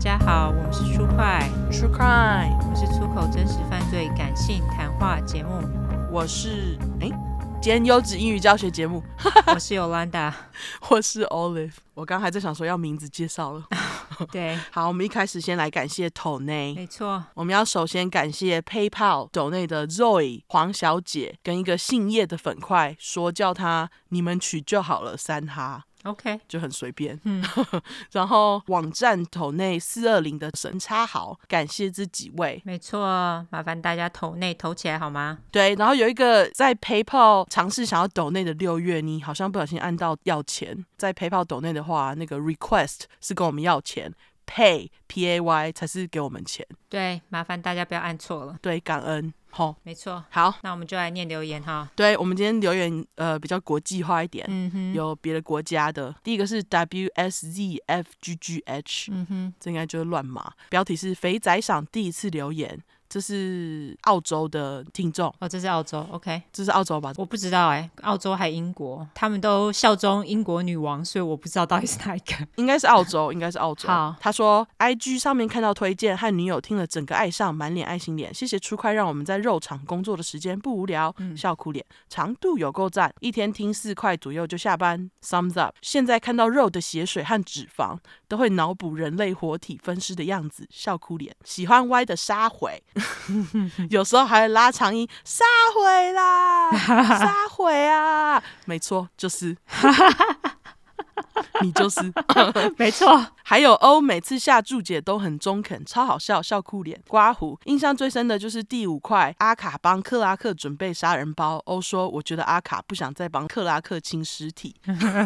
家好，我们是出快 True Crime，我们是出口真实犯罪感性谈话节目。我是哎，今天优质英语教学节目，我是 Yolanda，我是 Olive。我刚还在想说要名字介绍了，对，好，我们一开始先来感谢斗内，没错，我们要首先感谢 PayPal 斗内的 Zoe 黄小姐跟一个姓叶的粉块，说叫他你们取就好了三哈。OK，就很随便。嗯，然后网站投内四二零的神插好，感谢这几位。没错，麻烦大家投内投起来好吗？对，然后有一个在 PayPal 尝试想要抖内的六月，你好像不小心按到要钱。在 PayPal 斗内的话，那个 Request 是跟我们要钱。Pay P A Y 才是给我们钱，对，麻烦大家不要按错了。对，感恩，好，没错。好，那我们就来念留言哈。对，我们今天留言呃比较国际化一点，嗯哼，有别的国家的。第一个是 W S Z F G G H，嗯哼，这应该就是乱码。标题是肥仔赏第一次留言。这是澳洲的听众哦，这是澳洲，OK，这是澳洲吧？我不知道哎，澳洲还英国，他们都效忠英国女王，所以我不知道到底是哪一个。应该是澳洲，应该是澳洲。好，他说，IG 上面看到推荐，和女友听了整个爱上，满脸爱心脸。谢谢出快，让我们在肉场工作的时间不无聊，嗯、笑哭脸，长度有够赞，一天听四块左右就下班。Thumbs up。现在看到肉的血水和脂肪，都会脑补人类活体分尸的样子，笑哭脸。喜欢歪的杀回。有时候还会拉长音，杀回啦，杀回啊，没错，就是。你就是，没错。还有欧，每次下注解都很中肯，超好笑，笑哭脸。刮胡，印象最深的就是第五块，阿卡帮克拉克准备杀人包。欧说，我觉得阿卡不想再帮克拉克清尸体，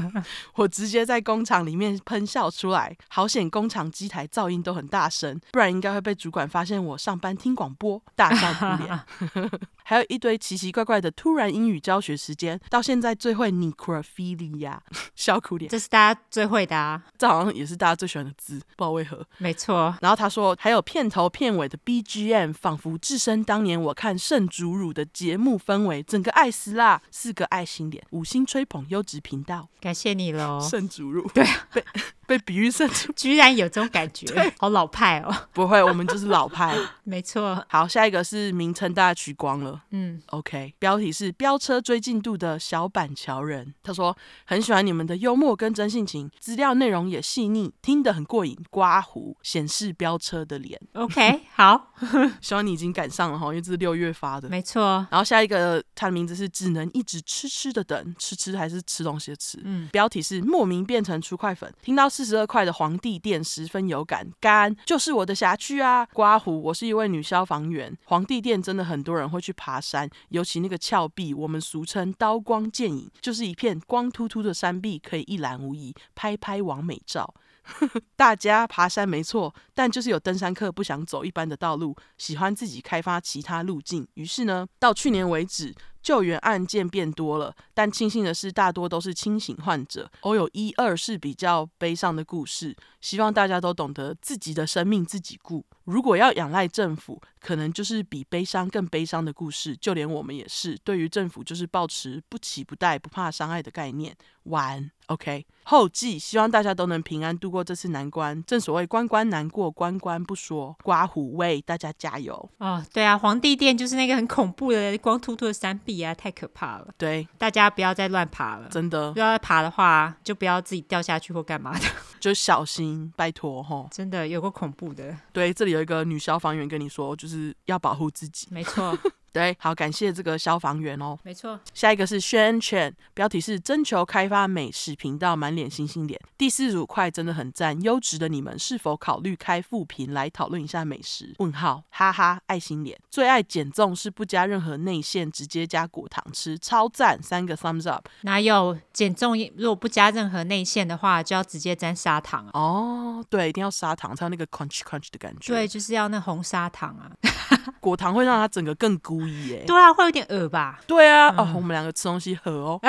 我直接在工厂里面喷笑出来。好险，工厂机台噪音都很大声，不然应该会被主管发现我上班听广播，大笑哭脸。还有一堆奇奇怪怪的突然英语教学时间，到现在最会 necrophilia，笑哭脸。这是大家最会的啊，这好像也是大家最喜欢的字，不知道为何。没错。然后他说，还有片头片尾的 BGM，仿佛置身当年我看圣主乳的节目氛围，整个爱死啦！四个爱心脸，五星吹捧优质频道，感谢你喽。圣主乳，对，被被比喻圣主，居然有这种感觉，好老派哦。不会，我们就是老派。没错。好，下一个是名称大家取光了。嗯，OK，标题是飙车追进度的小板桥人。他说很喜欢你们的幽默跟真性情，资料内容也细腻，听得很过瘾。刮胡显示飙车的脸。OK，好，希望你已经赶上了哈，因为这是六月发的。没错。然后下一个他的名字是只能一直吃吃的等，吃吃还是吃东西的吃。嗯，标题是莫名变成出快粉，听到四十二块的皇帝殿十分有感，干就是我的辖区啊。刮胡，我是一位女消防员，皇帝殿真的很多人会去爬山。尤其那个峭壁，我们俗称刀光剑影，就是一片光秃秃的山壁，可以一览无遗，拍拍王美照。大家爬山没错，但就是有登山客不想走一般的道路，喜欢自己开发其他路径。于是呢，到去年为止，救援案件变多了，但庆幸的是，大多都是清醒患者。偶有一二是比较悲伤的故事。希望大家都懂得自己的生命自己顾。如果要仰赖政府，可能就是比悲伤更悲伤的故事。就连我们也是，对于政府就是抱持不期不待、不怕伤害的概念。完，OK。后记，希望大家都能平安度过这次难关。正所谓关关难过关关不说，刮胡为大家加油。哦，对啊，皇帝殿就是那个很恐怖的光秃秃的山壁啊，太可怕了。对，大家不要再乱爬了，真的。不要再爬的话，就不要自己掉下去或干嘛的，就小心。拜托吼，真的有个恐怖的。对，这里有一个女消防员跟你说，就是要保护自己。没错。对，好，感谢这个消防员哦。没错，下一个是宣传，标题是征求开发美食频道，满脸星星脸。第四组块真的很赞，优质的你们是否考虑开副频来讨论一下美食？问号，哈哈，爱心脸。最爱减重是不加任何内馅，直接加果糖吃，超赞，三个 thumbs up。哪有减重？如果不加任何内馅的话，就要直接沾砂糖啊哦。对，一定要砂糖才有那个 crunch crunch 的感觉。对，就是要那红砂糖啊。果糖会让它整个更咕。对啊，会有点恶吧？对啊，嗯、哦，我们两个吃东西合哦，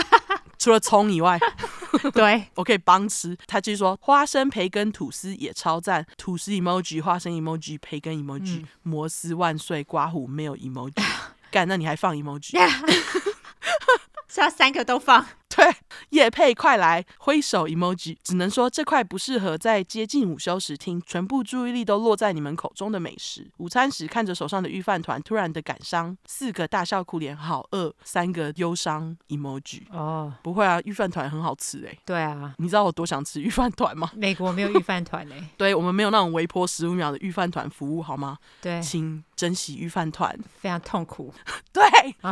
除了葱以外，对 我可以帮吃。他继续说，花生、培根、吐司也超赞，吐司 emoji、花生 emoji、培根 emoji、嗯、摩斯万岁，刮胡没有 emoji，干，那你还放 emoji？是要三个都放？对，业配快来挥手 emoji，只能说这块不适合在接近午休时听，全部注意力都落在你们口中的美食。午餐时看着手上的预饭团，突然的感伤，四个大笑哭脸，好饿，三个忧伤 emoji。哦，不会啊，预饭团很好吃哎。对啊，你知道我多想吃预饭团吗？美国没有预饭团哎。对，我们没有那种微波十五秒的预饭团服务，好吗？对，请珍惜预饭团。非常痛苦。对，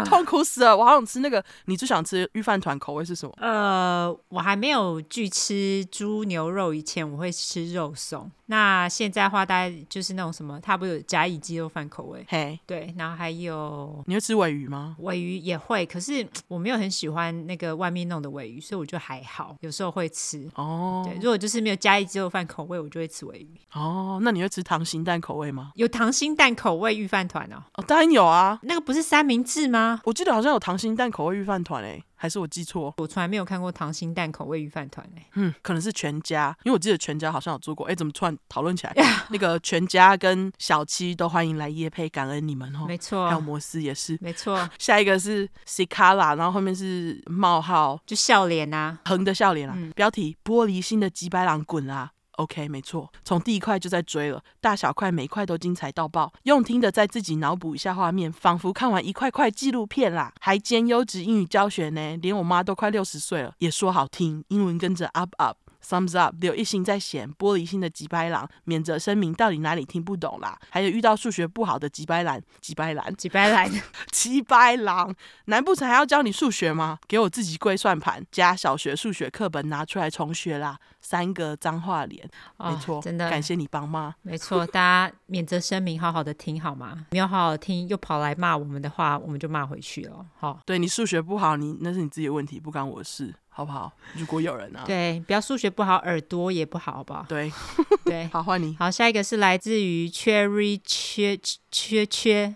痛苦死了。我好想吃那个，你最想吃预饭团口味是什么？呃，我还没有去吃猪牛肉以前，我会吃肉松。那现在的话，大概就是那种什么，它不是有甲乙鸡肉饭口味？嘿，对，然后还有，你会吃尾鱼吗？尾鱼也会，可是我没有很喜欢那个外面弄的尾鱼，所以我就还好，有时候会吃。哦，对，如果就是没有甲乙鸡肉饭口味，我就会吃尾鱼。哦，那你会吃溏心蛋口味吗？有溏心蛋口味御饭团哦？哦，当然有啊，那个不是三明治吗？我记得好像有溏心蛋口味御饭团诶。还是我记错？我从来没有看过溏心蛋口味鱼饭团诶。嗯，可能是全家，因为我记得全家好像有做过。哎，怎么突然讨论起来？那个全家跟小七都欢迎来夜配，感恩你们哦。没错，还有摩斯也是。没错。下一个是 Cicala，然后后面是冒号，就笑脸啊，横的笑脸啊。嗯、标题：玻璃心的几百郎滚啦！OK，没错，从第一块就在追了，大小块每块都精彩到爆，用听的再自己脑补一下画面，仿佛看完一块块纪录片啦，还兼优质英语教学呢，连我妈都快六十岁了，也说好听，英文跟着 up up。Thumbs up，有一心在嫌玻璃心的吉白狼，免责声明到底哪里听不懂啦？还有遇到数学不好的吉白狼，吉白狼，吉白狼，吉白狼，难不成还要教你数学吗？给我自己跪算盘，加小学数学课本拿出来重学啦！三个脏话脸，没错，真的，感谢你帮妈。没错，大家免责声明，好好的听好吗？没有好好听，又跑来骂我们的话，我们就骂回去了。好，对，你数学不好，你那是你自己的问题，不关我的事。好不好？如果有人啊，对，不要数学不好，耳朵也不好，好不好？对，对，好换你。好，下一个是来自于 Cherry 缺缺缺，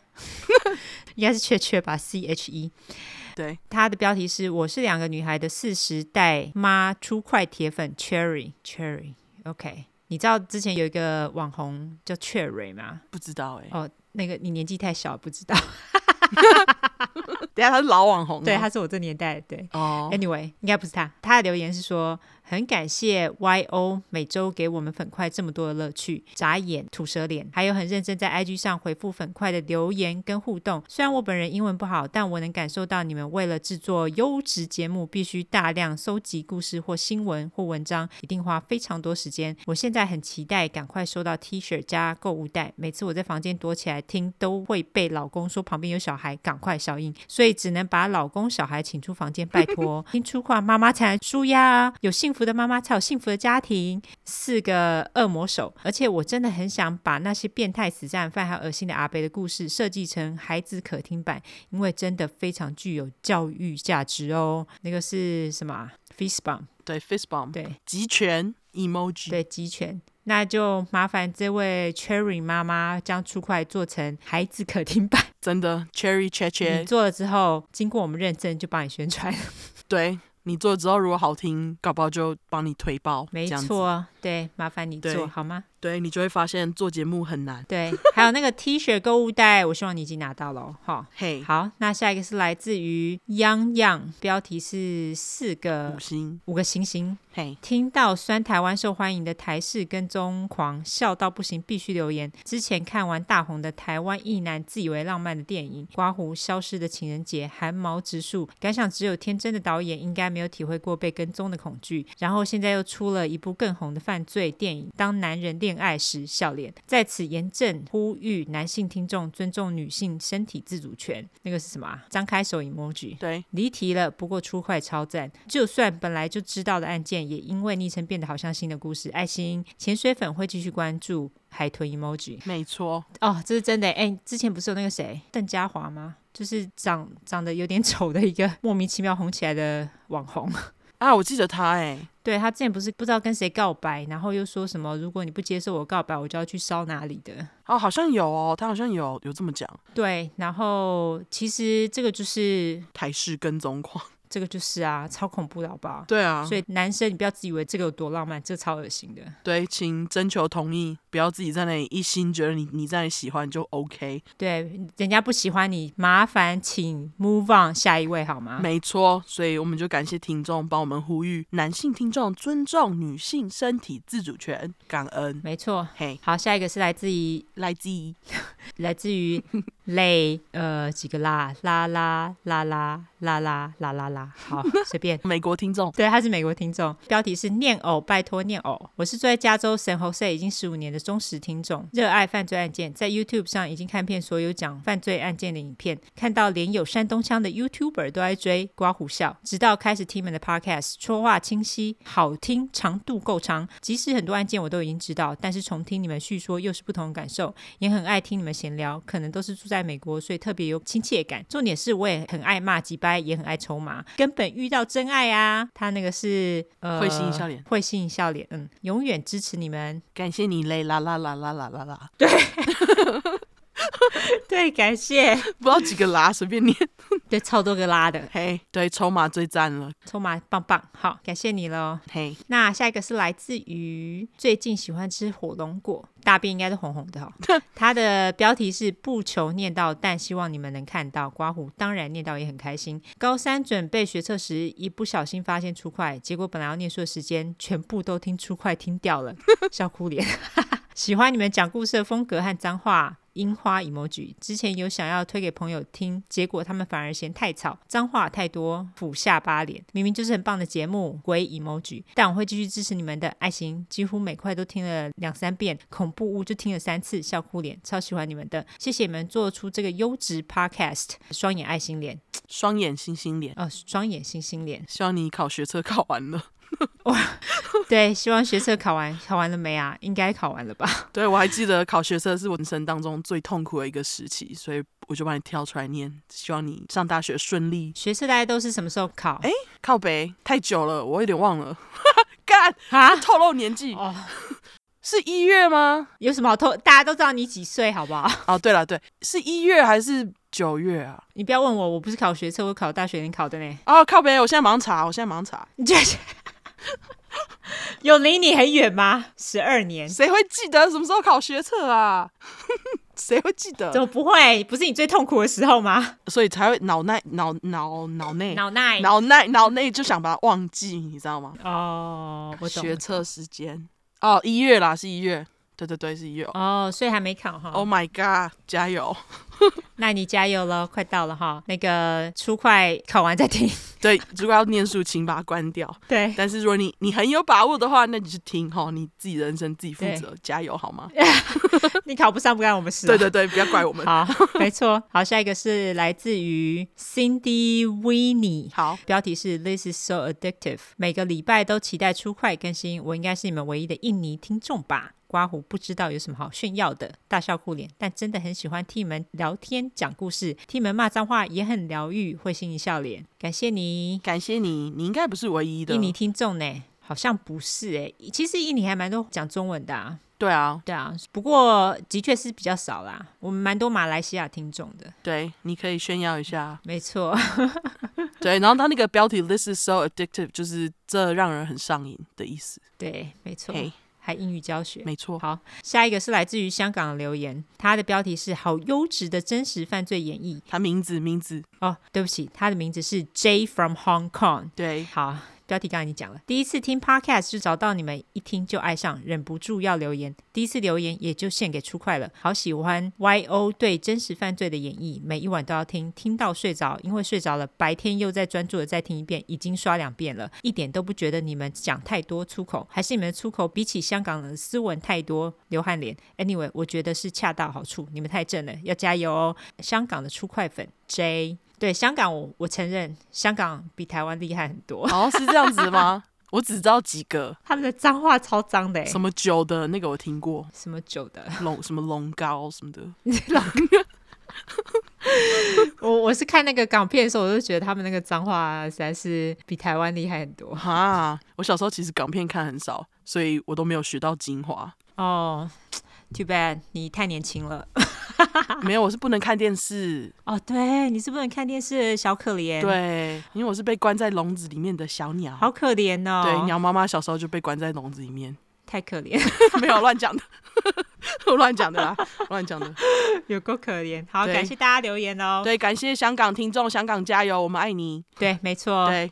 应该是缺缺吧？C H E。对，它的标题是“我是两个女孩的四十代妈初块铁粉 Cherry Cherry”。OK，你知道之前有一个网红叫 Cherry 吗？不知道哎、欸。哦，那个你年纪太小，不知道。等下他是老网红，对，他是我这年代的，对。哦、oh.，Anyway，应该不是他。他的留言是说。很感谢 YO 每周给我们粉块这么多的乐趣，眨眼、吐舌脸，还有很认真在 IG 上回复粉块的留言跟互动。虽然我本人英文不好，但我能感受到你们为了制作优质节目，必须大量搜集故事或新闻或文章，一定花非常多时间。我现在很期待赶快收到 T 恤加购物袋。每次我在房间躲起来听，都会被老公说旁边有小孩，赶快消音，所以只能把老公小孩请出房间，拜托。听粗话，妈妈才舒压，有幸福的妈妈才有幸福的家庭。四个恶魔手，而且我真的很想把那些变态死战犯还有恶心的阿伯的故事设计成孩子可听版，因为真的非常具有教育价值哦。那个是什么？Fist bump？对，Fist bump。对，集权 emoji。对，集权。那就麻烦这位 Cherry 妈妈将出块做成孩子可听版。真的，Cherry 切切。你做了之后，经过我们认证，就帮你宣传。对。你做了之后，如果好听，搞不好就帮你推爆。没错，对，麻烦你做好吗？对，你就会发现做节目很难。对，还有那个 T 恤购物袋，我希望你已经拿到了。哈，嘿，好，那下一个是来自于 Yang Yang，标题是四个五星，五个星星。嘿，听到酸台湾受欢迎的台式跟踪狂，笑到不行，必须留言。之前看完大红的台湾异男自以为浪漫的电影《刮胡消失的情人节》，寒毛直竖，感想只有天真的导演应该没有体会过被跟踪的恐惧。然后现在又出了一部更红的犯罪电影《当男人恋爱时》，笑脸。在此严正呼吁男性听众尊重女性身体自主权。那个是什么啊？张开手 emoji。对，离题了，不过出快超赞。就算本来就知道的案件。也因为昵称变得好像新的故事，爱心潜水粉会继续关注海豚 emoji。没错，哦，这是真的。哎，之前不是有那个谁邓家华吗？就是长长得有点丑的一个莫名其妙红起来的网红啊，我记得他哎，对，他之前不是不知道跟谁告白，然后又说什么如果你不接受我告白，我就要去烧哪里的。哦，好像有哦，他好像有有这么讲。对，然后其实这个就是台式跟踪狂。这个就是啊，超恐怖的，好不好？对啊，所以男生你不要自以为这个有多浪漫，这个、超恶心的。对，请征求同意，不要自己在那里一心觉得你你在那里喜欢就 OK。对，人家不喜欢你，麻烦请 move on 下一位好吗？没错，所以我们就感谢听众帮我们呼吁男性听众尊重女性身体自主权，感恩。没错，嘿，好，下一个是来自于来自于 来自于泪呃几个啦啦啦啦啦。啦啦啦啦啦，好，随便。美国听众，对，他是美国听众。标题是念偶，拜托念偶。我是住在加州 San Jose 已经十五年的忠实听众，热爱犯罪案件，在 YouTube 上已经看遍所有讲犯罪案件的影片，看到连有山东腔的 YouTuber 都爱追，刮胡笑。直到开始听你们的 Podcast，说话清晰，好听，长度够长。即使很多案件我都已经知道，但是重听你们叙说又是不同的感受。也很爱听你们闲聊，可能都是住在美国，所以特别有亲切感。重点是我也很爱骂几掰。也很爱抽麻，根本遇到真爱啊！他那个是呃，会心一笑脸，会心一笑脸，嗯，永远支持你们，感谢你嘞啦啦啦啦啦啦啦，对，对，感谢，不知道几个拉，随便念，对，超多个拉的，嘿，对，抽麻最赞了，抽麻棒棒，好，感谢你喽，嘿，那下一个是来自于最近喜欢吃火龙果。大便应该是红红的哈，它的标题是不求念到，但希望你们能看到。刮胡当然念到也很开心。高三准备学测时，一不小心发现出快，结果本来要念书的时间，全部都听出快听掉了，笑哭脸。喜欢你们讲故事的风格和脏话。樱花 emoji 之前有想要推给朋友听，结果他们反而嫌太吵，脏话太多，俯下巴脸。明明就是很棒的节目，鬼 emoji。但我会继续支持你们的爱心，几乎每块都听了两三遍。恐怖屋就听了三次，笑哭脸，超喜欢你们的，谢谢你们做出这个优质 podcast。双眼爱心脸，双眼星星脸，哦，双眼星星脸。希望你考学测考完了。哇，对，希望学测考完，考完了没啊？应该考完了吧？对，我还记得考学测是我人生当中最痛苦的一个时期，所以我就把你挑出来念。希望你上大学顺利。学测大家都是什么时候考？哎，靠北太久了，我有点忘了。干啊！透露年纪哦，是一月吗？有什么好透？大家都知道你几岁，好不好？哦，对了，对，是一月还是九月啊？你不要问我，我不是考学测，我考大学联考的呢。哦，靠北，我现在马上查，我现在马上查。你这。有离你很远吗？十二年，谁会记得什么时候考学测啊？谁会记得？怎么不会？不是你最痛苦的时候吗？所以才会脑内脑脑脑内脑内脑内脑内就想把它忘记，你知道吗？哦，我懂。学测时间哦，一月啦，是一月。对对对，是一月。哦，所以还没考哈。Oh my god，加油！那你加油了，快到了哈。那个初快考完再听。对，如果要念书，请把它关掉。对，但是如果你你很有把握的话，那你就听哈，你自己人生自己负责，加油好吗？你考不上不干我们事。对对对，不要怪我们。好，没错。好，下一个是来自于 Cindy Winnie。好，标题是 This is so addictive。每个礼拜都期待初快更新，我应该是你们唯一的印尼听众吧。刮胡不知道有什么好炫耀的，大笑哭脸，但真的很喜欢听你们聊天讲故事，听你们骂脏话也很疗愈，会心一笑脸。感谢你，感谢你，你应该不是唯一的印尼听众呢，好像不是哎，其实印尼还蛮多讲中文的啊。对啊，对啊，不过的确是比较少啦，我们蛮多马来西亚听众的。对，你可以炫耀一下。没错，对，然后他那个标题 “This is so addictive”，就是这让人很上瘾的意思。对，没错。Hey. 还英语教学，没错。好，下一个是来自于香港的留言，它的标题是“好优质的真实犯罪演绎”。他名字名字哦，对不起，他的名字是 J from Hong Kong。对，好。标题刚才你讲了，第一次听 Podcast 就找到你们，一听就爱上，忍不住要留言。第一次留言也就献给出快了，好喜欢 YO 对真实犯罪的演绎，每一晚都要听，听到睡着，因为睡着了，白天又再专注的再听一遍，已经刷两遍了，一点都不觉得你们讲太多粗口，还是你们的粗口比起香港的斯文太多，流汗脸。Anyway，我觉得是恰到好处，你们太正了，要加油哦！香港的出快粉 J。对香港我，我我承认香港比台湾厉害很多。哦，是这样子吗？我只知道几个，他们的脏话超脏的。什么酒的那个我听过，什么酒的龙什么龙膏什么的。我我是看那个港片的时候，我就觉得他们那个脏话实在是比台湾厉害很多。哈，我小时候其实港片看很少，所以我都没有学到精华。哦，oh，Too bad，你太年轻了。没有，我是不能看电视。哦，对，你是不能看电视，小可怜。对，因为我是被关在笼子里面的小鸟，好可怜哦。对，鸟妈妈小时候就被关在笼子里面，太可怜。没有乱讲的，我 乱讲的啦，乱讲的，有够可怜。好，感谢大家留言哦。对，感谢香港听众，香港加油，我们爱你。对，没错。对，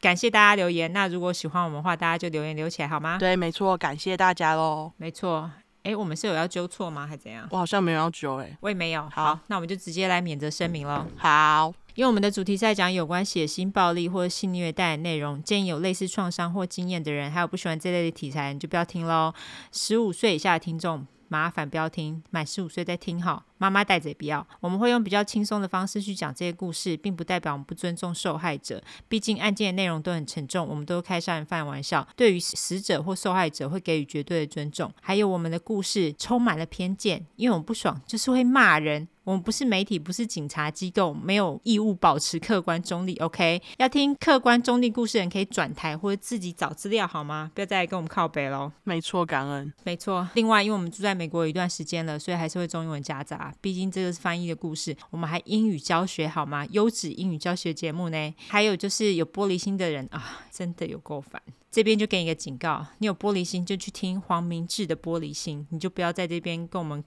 感谢大家留言。那如果喜欢我们的话，大家就留言留起来好吗？对，没错，感谢大家喽。没错。哎，我们是有要纠错吗？还怎样？我好像没有要纠哎，我也没有。好，好，那我们就直接来免责声明喽。好，因为我们的主题在讲有关血腥暴力或性虐待的内容，建议有类似创伤或经验的人，还有不喜欢这类的题材，你就不要听喽。十五岁以下的听众，麻烦不要听，满十五岁再听好。妈妈带着也不要。我们会用比较轻松的方式去讲这些故事，并不代表我们不尊重受害者。毕竟案件的内容都很沉重，我们都开杀人犯玩笑，对于死者或受害者会给予绝对的尊重。还有我们的故事充满了偏见，因为我们不爽就是会骂人。我们不是媒体，不是警察机构，没有义务保持客观中立。OK，要听客观中立故事人可以转台或者自己找资料好吗？不要再来跟我们靠北喽。没错，感恩。没错。另外，因为我们住在美国有一段时间了，所以还是会中英文夹杂。毕竟这个是翻译的故事，我们还英语教学好吗？优质英语教学节目呢。还有就是有玻璃心的人啊，真的有够烦。这边就给你一个警告，你有玻璃心就去听黄明志的玻璃心，你就不要在这边跟我们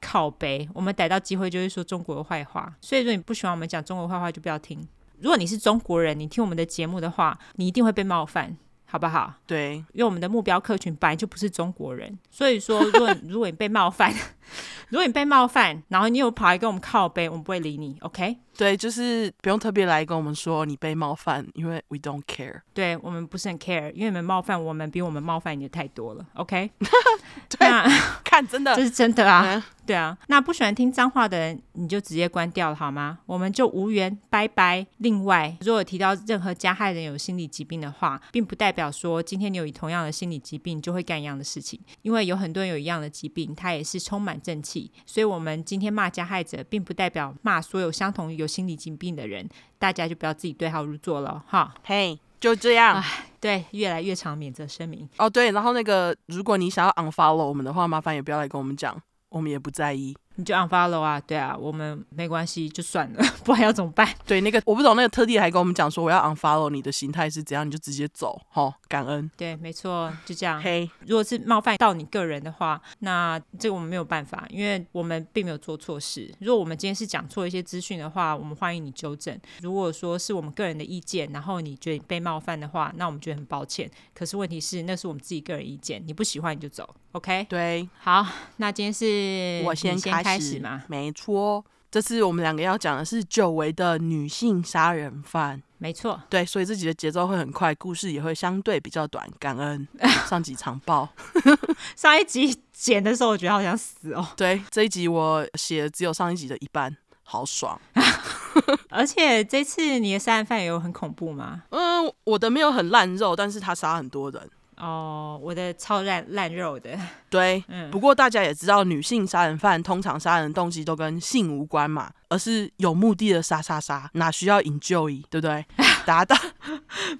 靠北。我们逮到机会就会说中国的坏话，所以说你不喜欢我们讲中国坏话就不要听。如果你是中国人，你听我们的节目的话，你一定会被冒犯，好不好？对，因为我们的目标客群本来就不是中国人，所以说如果 如果你被冒犯，如果你被冒犯，然后你又跑来跟我们靠背，我们不会理你，OK？对，就是不用特别来跟我们说你被冒犯，因为 we don't care。对，我们不是很 care，因为你们冒犯我们比我们冒犯你的太多了。OK？对，那看真的，这是真的啊。嗯、对啊，那不喜欢听脏话的人，你就直接关掉了好吗？我们就无缘，拜拜。另外，如果提到任何加害人有心理疾病的话，并不代表说今天你有同样的心理疾病就会干一样的事情，因为有很多人有一样的疾病，他也是充满正气。所以，我们今天骂加害者，并不代表骂所有相同有心理疾病的人，大家就不要自己对号入座了哈。嘿，hey, 就这样。对，越来越长免责声明。哦，对，然后那个，如果你想要 unfollow 我们的话，麻烦也不要来跟我们讲，我们也不在意。你就 unfollow 啊，对啊，我们没关系，就算了，不然要怎么办？对，那个我不懂，那个特地还跟我们讲说，我要 unfollow 你的心态是怎样，你就直接走，好，感恩。对，没错，就这样。嘿，如果是冒犯到你个人的话，那这个我们没有办法，因为我们并没有做错事。如果我们今天是讲错一些资讯的话，我们欢迎你纠正。如果说是我们个人的意见，然后你觉得你被冒犯的话，那我们觉得很抱歉。可是问题是，那是我们自己个人意见，你不喜欢你就走，OK？对，好，那今天是我先先开始吗。没错，这次我们两个要讲的是久违的女性杀人犯。没错，对，所以这集的节奏会很快，故事也会相对比较短。感恩 上集长报，上一集剪的时候我觉得好想死哦。对，这一集我写的只有上一集的一半，好爽。而且这次你的杀人犯也有很恐怖吗？嗯，我的没有很烂肉，但是他杀很多人。哦，我的超烂烂肉的。对，嗯，不过大家也知道，女性杀人犯通常杀人动机都跟性无关嘛，而是有目的的杀杀杀，哪需要 enjoy，对不对？达到，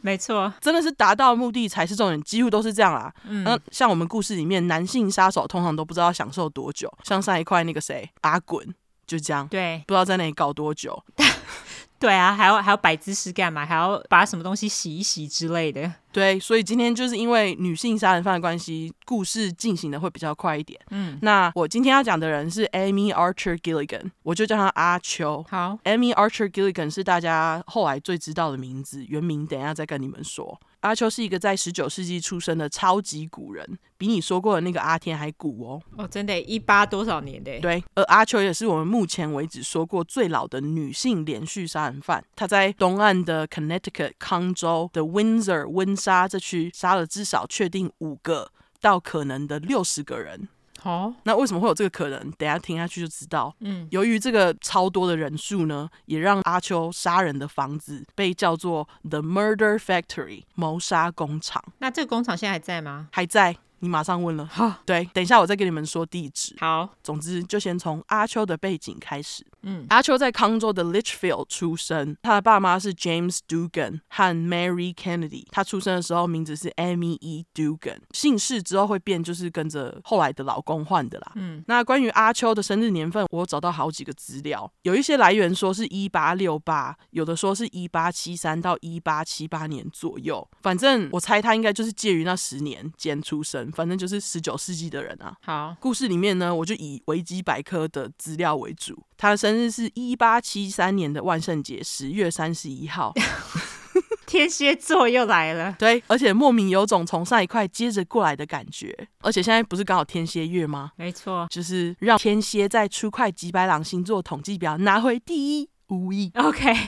没错，真的是达到目的才是重点，几乎都是这样啦。嗯，那像我们故事里面，男性杀手通常都不知道享受多久，像上一块那个谁阿滚，就这样，对，不知道在那里搞多久。对啊，还要还要摆姿势干嘛？还要把什么东西洗一洗之类的。对，所以今天就是因为女性杀人犯的关系，故事进行的会比较快一点。嗯，那我今天要讲的人是 Amy Archer Gilligan，我就叫她阿秋。好，Amy Archer Gilligan 是大家后来最知道的名字，原名等一下再跟你们说。阿秋是一个在十九世纪出生的超级古人，比你说过的那个阿天还古哦。哦，真的，一八多少年的？对，而阿秋也是我们目前为止说过最老的女性连续杀人犯。她在东岸的 Connecticut 康州的 Windsor 温莎这区杀了至少确定五个到可能的六十个人。好，oh. 那为什么会有这个可能？等一下听下去就知道。嗯，由于这个超多的人数呢，也让阿秋杀人的房子被叫做 The Murder Factory 谋杀工厂。那这个工厂现在还在吗？还在。你马上问了。好，对，等一下我再给你们说地址。好，总之就先从阿秋的背景开始。嗯，阿秋在康州的 Litchfield 出生，他的爸妈是 James Dugan 和 Mary Kennedy。他出生的时候名字是 Amy E. Dugan，姓氏之后会变，就是跟着后来的老公换的啦。嗯，那关于阿秋的生日年份，我找到好几个资料，有一些来源说是一八六八，有的说是一八七三到一八七八年左右。反正我猜他应该就是介于那十年间出生，反正就是十九世纪的人啊。好，故事里面呢，我就以维基百科的资料为主。他的生日是一八七三年的万圣节十月三十一号。天蝎座又来了，对，而且莫名有种从上一块接着过来的感觉。而且现在不是刚好天蝎月吗？没错，就是让天蝎在出块几百朗星座统计表拿回第一无疑。OK。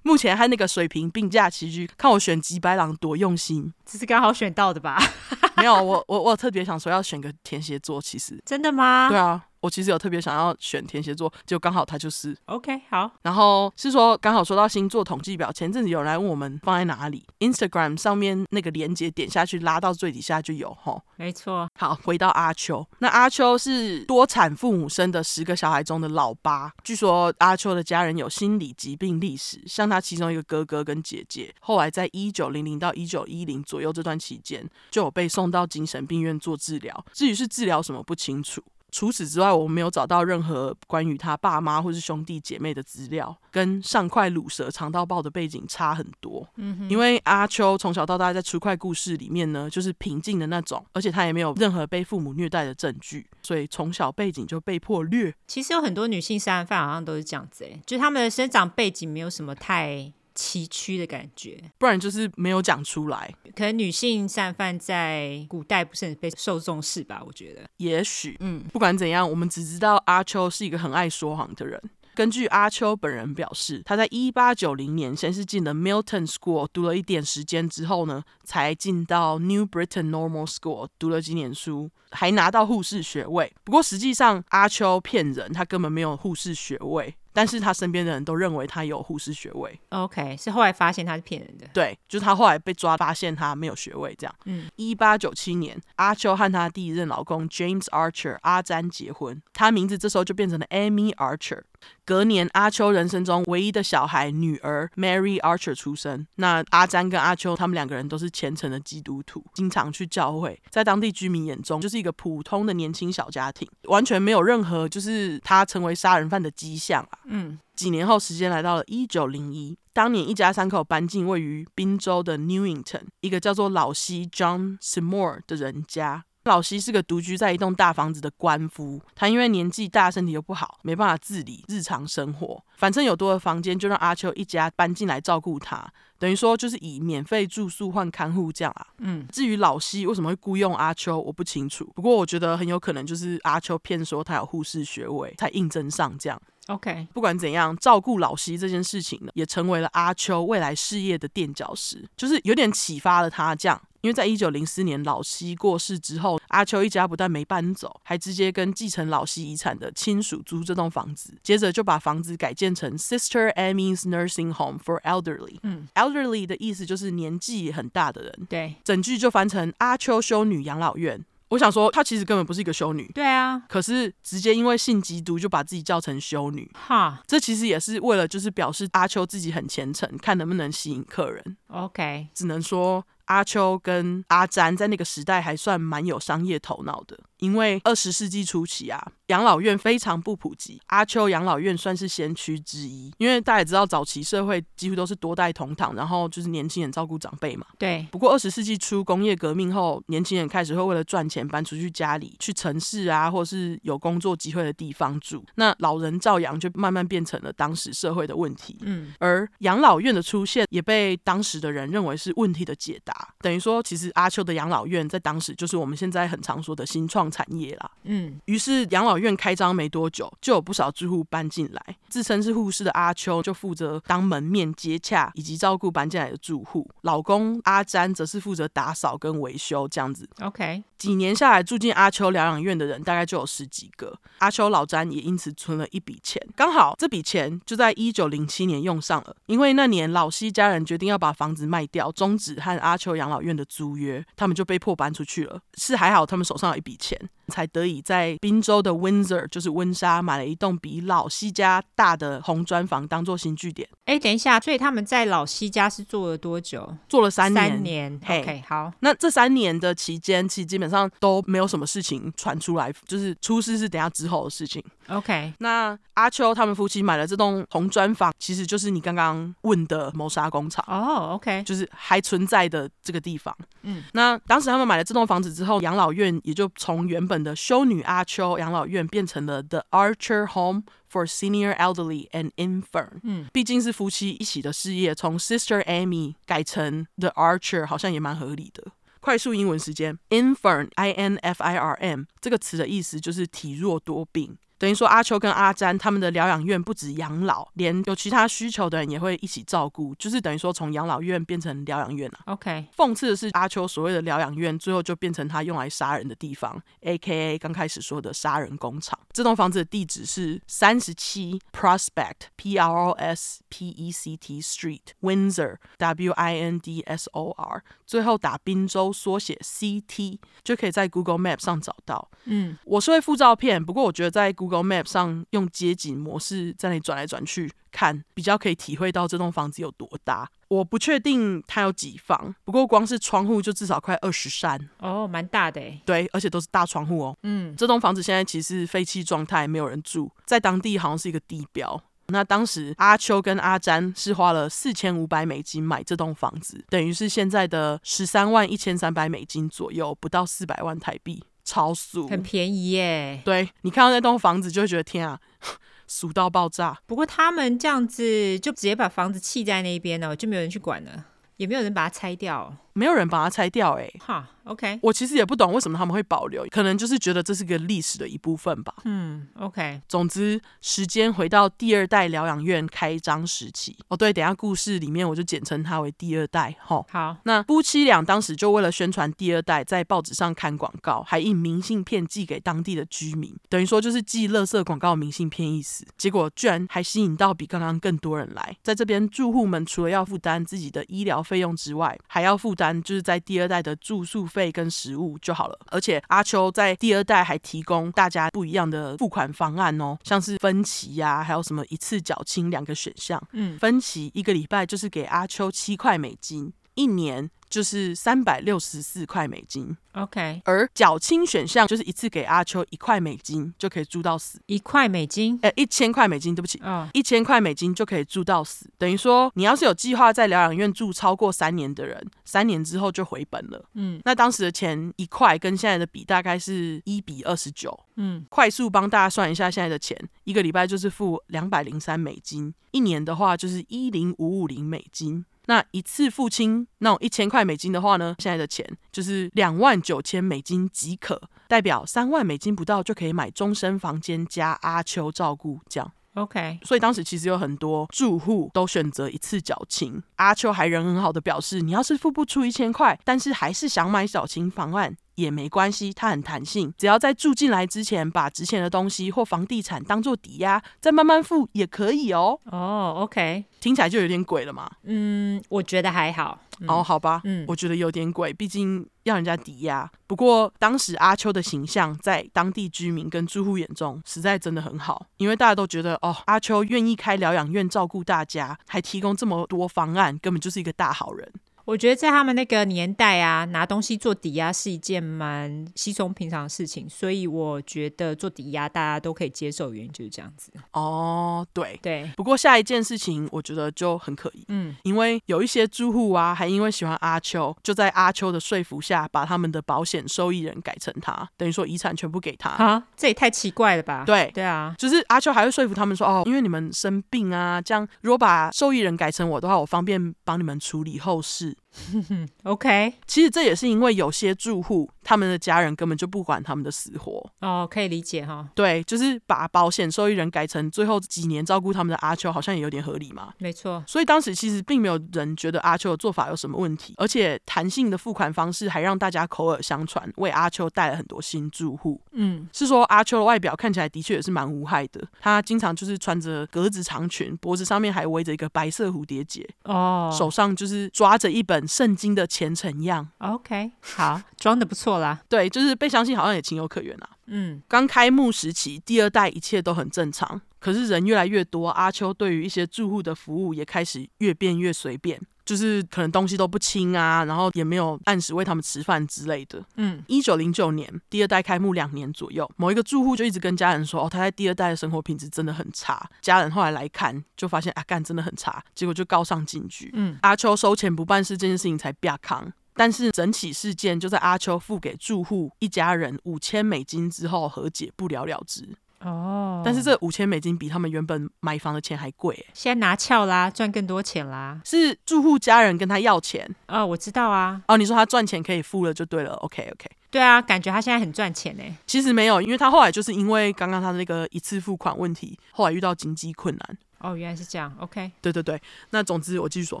目前和那个水瓶并驾齐驱，看我选吉白狼多用心，这是刚好选到的吧？没有，我我我特别想说要选个天蝎座，其实真的吗？对啊。我其实有特别想要选天蝎座，就刚好他就是 OK 好。然后是说刚好说到星座统计表，前阵子有人来问我们放在哪里，Instagram 上面那个链接点下去拉到最底下就有齁。没错。好，回到阿秋，那阿秋是多产父母生的十个小孩中的老八。据说阿秋的家人有心理疾病历史，像他其中一个哥哥跟姐姐，后来在一九零零到一九一零左右这段期间，就有被送到精神病院做治疗。至于是治疗什么不清楚。除此之外，我没有找到任何关于他爸妈或是兄弟姐妹的资料，跟上块鲁蛇肠道爆的背景差很多。嗯哼，因为阿秋从小到大在出块故事里面呢，就是平静的那种，而且他也没有任何被父母虐待的证据，所以从小背景就被迫虐。其实有很多女性杀人犯好像都是这样子，哎，就他们的生长背景没有什么太。崎岖的感觉，不然就是没有讲出来。可能女性杀人犯在古代不是很被受重视吧？我觉得，也许，嗯，不管怎样，我们只知道阿秋是一个很爱说谎的人。根据阿秋本人表示，他在一八九零年先是进了 Milton School 读了一点时间之后呢，才进到 New Britain Normal School 读了几年书，还拿到护士学位。不过实际上，阿秋骗人，他根本没有护士学位。但是他身边的人都认为他有护士学位。OK，是后来发现他是骗人的。对，就是他后来被抓，发现他没有学位这样。嗯，一八九七年，阿秋和他第一任老公 James Archer 阿詹结婚，他名字这时候就变成了 Amy Archer。隔年，阿秋人生中唯一的小孩女儿 Mary Archer 出生。那阿詹跟阿秋他们两个人都是虔诚的基督徒，经常去教会，在当地居民眼中就是一个普通的年轻小家庭，完全没有任何就是他成为杀人犯的迹象啊。嗯，几年后，时间来到了一九零一，当年一家三口搬进位于宾州的 Newington，一个叫做老西 John Seymour 的人家。老西是个独居在一栋大房子的官夫，他因为年纪大，身体又不好，没办法自理日常生活。反正有多的房间，就让阿秋一家搬进来照顾他，等于说就是以免费住宿换看护这样啊。嗯，至于老西为什么会雇佣阿秋，我不清楚。不过我觉得很有可能就是阿秋骗说他有护士学位，才应征上这样。OK，不管怎样，照顾老西这件事情呢，也成为了阿秋未来事业的垫脚石，就是有点启发了他这样。因为在一九零四年老西过世之后，阿秋一家不但没搬走，还直接跟继承老西遗产的亲属租这栋房子，接着就把房子改建成 Sister Amy's Nursing Home for Elderly。嗯，Elderly 的意思就是年纪很大的人。对，整句就翻成阿秋修女养老院。我想说，她其实根本不是一个修女。对啊，可是直接因为信基督就把自己叫成修女。哈，这其实也是为了就是表示阿秋自己很虔诚，看能不能吸引客人。OK，只能说。阿秋跟阿詹在那个时代还算蛮有商业头脑的，因为二十世纪初期啊，养老院非常不普及。阿丘养老院算是先驱之一，因为大家也知道，早期社会几乎都是多代同堂，然后就是年轻人照顾长辈嘛。对。不过二十世纪初工业革命后，年轻人开始会为了赚钱搬出去家里，去城市啊，或是有工作机会的地方住。那老人照养就慢慢变成了当时社会的问题。嗯。而养老院的出现也被当时的人认为是问题的解答。等于说，其实阿丘的养老院在当时就是我们现在很常说的新创产业啦。嗯，于是养老院开张没多久，就有不少住户搬进来。自称是护士的阿秋就负责当门面接洽以及照顾搬进来的住户，老公阿詹则是负责打扫跟维修这样子。OK，几年下来，住进阿秋疗养院的人大概就有十几个。阿秋老詹也因此存了一笔钱，刚好这笔钱就在一九零七年用上了，因为那年老西家人决定要把房房子卖掉，终止和阿秋养老院的租约，他们就被迫搬出去了。是还好，他们手上有一笔钱，person 才得以在宾州的 Windsor，就是温莎，买了一栋比老西家大的红砖房，当做新据点。哎，等一下，所以他们在老西家是住了多久？住了三年。三年。嘿 OK，好。那这三年的期间，其实基本上都没有什么事情传出来，就是出事是等下之后的事情。OK，那阿秋他们夫妻买了这栋红砖房，其实就是你刚刚问的谋杀工厂。哦、oh，OK，就是还存在的这个地方。嗯，那当时他们买了这栋房子之后，养老院也就从原本的修女阿秋养老院变成了 The Archer Home for Senior Elderly and Infirm。嗯，毕竟是夫妻一起的事业，从 Sister Amy 改成 The Archer 好像也蛮合理的。快速英文时间，Infirm，I N F I R M 这个词的意思就是体弱多病。等于说，阿秋跟阿詹他们的疗养院不止养老，连有其他需求的人也会一起照顾，就是等于说从养老院变成疗养院了。OK，讽刺的是，阿秋所谓的疗养院最后就变成他用来杀人的地方，AKA 刚开始说的杀人工厂。这栋房子的地址是三十七 Prospect P R O S P E C T Street Windsor W I N D S O R，最后打宾州缩写 C T 就可以在 Google Map 上找到。嗯，我是会附照片，不过我觉得在 Google Google Map 上用街景模式在那里转来转去看，比较可以体会到这栋房子有多大。我不确定它有几房，不过光是窗户就至少快二十扇哦，蛮大的。对，而且都是大窗户哦。嗯，这栋房子现在其实是废弃状态，没有人住，在当地好像是一个地标。那当时阿秋跟阿詹是花了四千五百美金买这栋房子，等于是现在的十三万一千三百美金左右，不到四百万台币。超俗，很便宜耶。对，你看到那栋房子，就会觉得天啊，俗到爆炸。不过他们这样子就直接把房子弃在那边了，就没有人去管了，也没有人把它拆掉。没有人把它拆掉，欸，哎，哈，OK，我其实也不懂为什么他们会保留，可能就是觉得这是个历史的一部分吧。嗯，OK。总之，时间回到第二代疗养院开张时期。哦，对，等一下故事里面我就简称它为第二代。哈，好。那夫妻俩当时就为了宣传第二代，在报纸上看广告，还印明信片寄给当地的居民，等于说就是寄垃圾广告明信片意思。结果居然还吸引到比刚刚更多人来。在这边，住户们除了要负担自己的医疗费用之外，还要负担。就是在第二代的住宿费跟食物就好了，而且阿秋在第二代还提供大家不一样的付款方案哦，像是分期呀、啊，还有什么一次缴清两个选项。嗯，分期一个礼拜就是给阿秋七块美金，一年。就是三百六十四块美金，OK。而缴清选项就是一次给阿秋一块美金就可以住到死，一块美金，呃，一千块美金，对不起，啊，一千块美金就可以住到死，等于说你要是有计划在疗养院住超过三年的人，三年之后就回本了。嗯，那当时的钱一块跟现在的比大概是一比二十九。嗯，快速帮大家算一下现在的钱，一个礼拜就是付两百零三美金，一年的话就是一零五五零美金。那一次付清那种一千块美金的话呢，现在的钱就是两万九千美金即可，代表三万美金不到就可以买终身房间加阿秋照顾这样。OK，所以当时其实有很多住户都选择一次缴清。阿秋还人很好的表示，你要是付不出一千块，但是还是想买小清方案。也没关系，它很弹性，只要在住进来之前把值钱的东西或房地产当做抵押，再慢慢付也可以哦。哦、oh，OK，听起来就有点鬼了嘛。嗯，我觉得还好。嗯、哦，好吧，嗯，我觉得有点鬼，毕竟要人家抵押。不过当时阿秋的形象在当地居民跟住户眼中实在真的很好，因为大家都觉得哦，阿秋愿意开疗养院照顾大家，还提供这么多方案，根本就是一个大好人。我觉得在他们那个年代啊，拿东西做抵押是一件蛮稀松平常的事情，所以我觉得做抵押大家都可以接受，原因就是这样子。哦，对对。不过下一件事情，我觉得就很可疑。嗯，因为有一些住户啊，还因为喜欢阿秋，就在阿秋的说服下，把他们的保险受益人改成他，等于说遗产全部给他。啊，这也太奇怪了吧？对对啊，就是阿秋还会说服他们说，哦，因为你们生病啊，这样如果把受益人改成我的话，我方便帮你们处理后事。OK，其实这也是因为有些住户他们的家人根本就不管他们的死活。哦，可以理解哈。对，就是把保险受益人改成最后几年照顾他们的阿秋，好像也有点合理嘛。没错。所以当时其实并没有人觉得阿秋的做法有什么问题，而且弹性的付款方式还让大家口耳相传，为阿秋带了很多新住户。嗯，是说阿秋的外表看起来的确也是蛮无害的，他经常就是穿着格子长裙，脖子上面还围着一个白色蝴蝶结。哦，手上就是抓着一本圣经的虔诚样。OK，好，装的不错啦。对，就是被相信，好像也情有可原啦。嗯，刚开幕时期，第二代一切都很正常，可是人越来越多，阿秋对于一些住户的服务也开始越变越随便。就是可能东西都不清啊，然后也没有按时喂他们吃饭之类的。嗯，一九零九年第二代开幕两年左右，某一个住户就一直跟家人说：“哦，他在第二代的生活品质真的很差。”家人后来来看，就发现啊，干真的很差，结果就告上警局。嗯，阿秋收钱不办事这件事情才变康，但是整起事件就在阿秋付给住户一家人五千美金之后和解，不了了之。哦，但是这五千美金比他们原本买房的钱还贵。现在拿翘啦，赚更多钱啦。是住户家人跟他要钱。哦，我知道啊。哦，你说他赚钱可以付了就对了。OK OK。对啊，感觉他现在很赚钱呢。其实没有，因为他后来就是因为刚刚他的那个一次付款问题，后来遇到经济困难。哦，原来是这样，OK。对对对，那总之我继续说，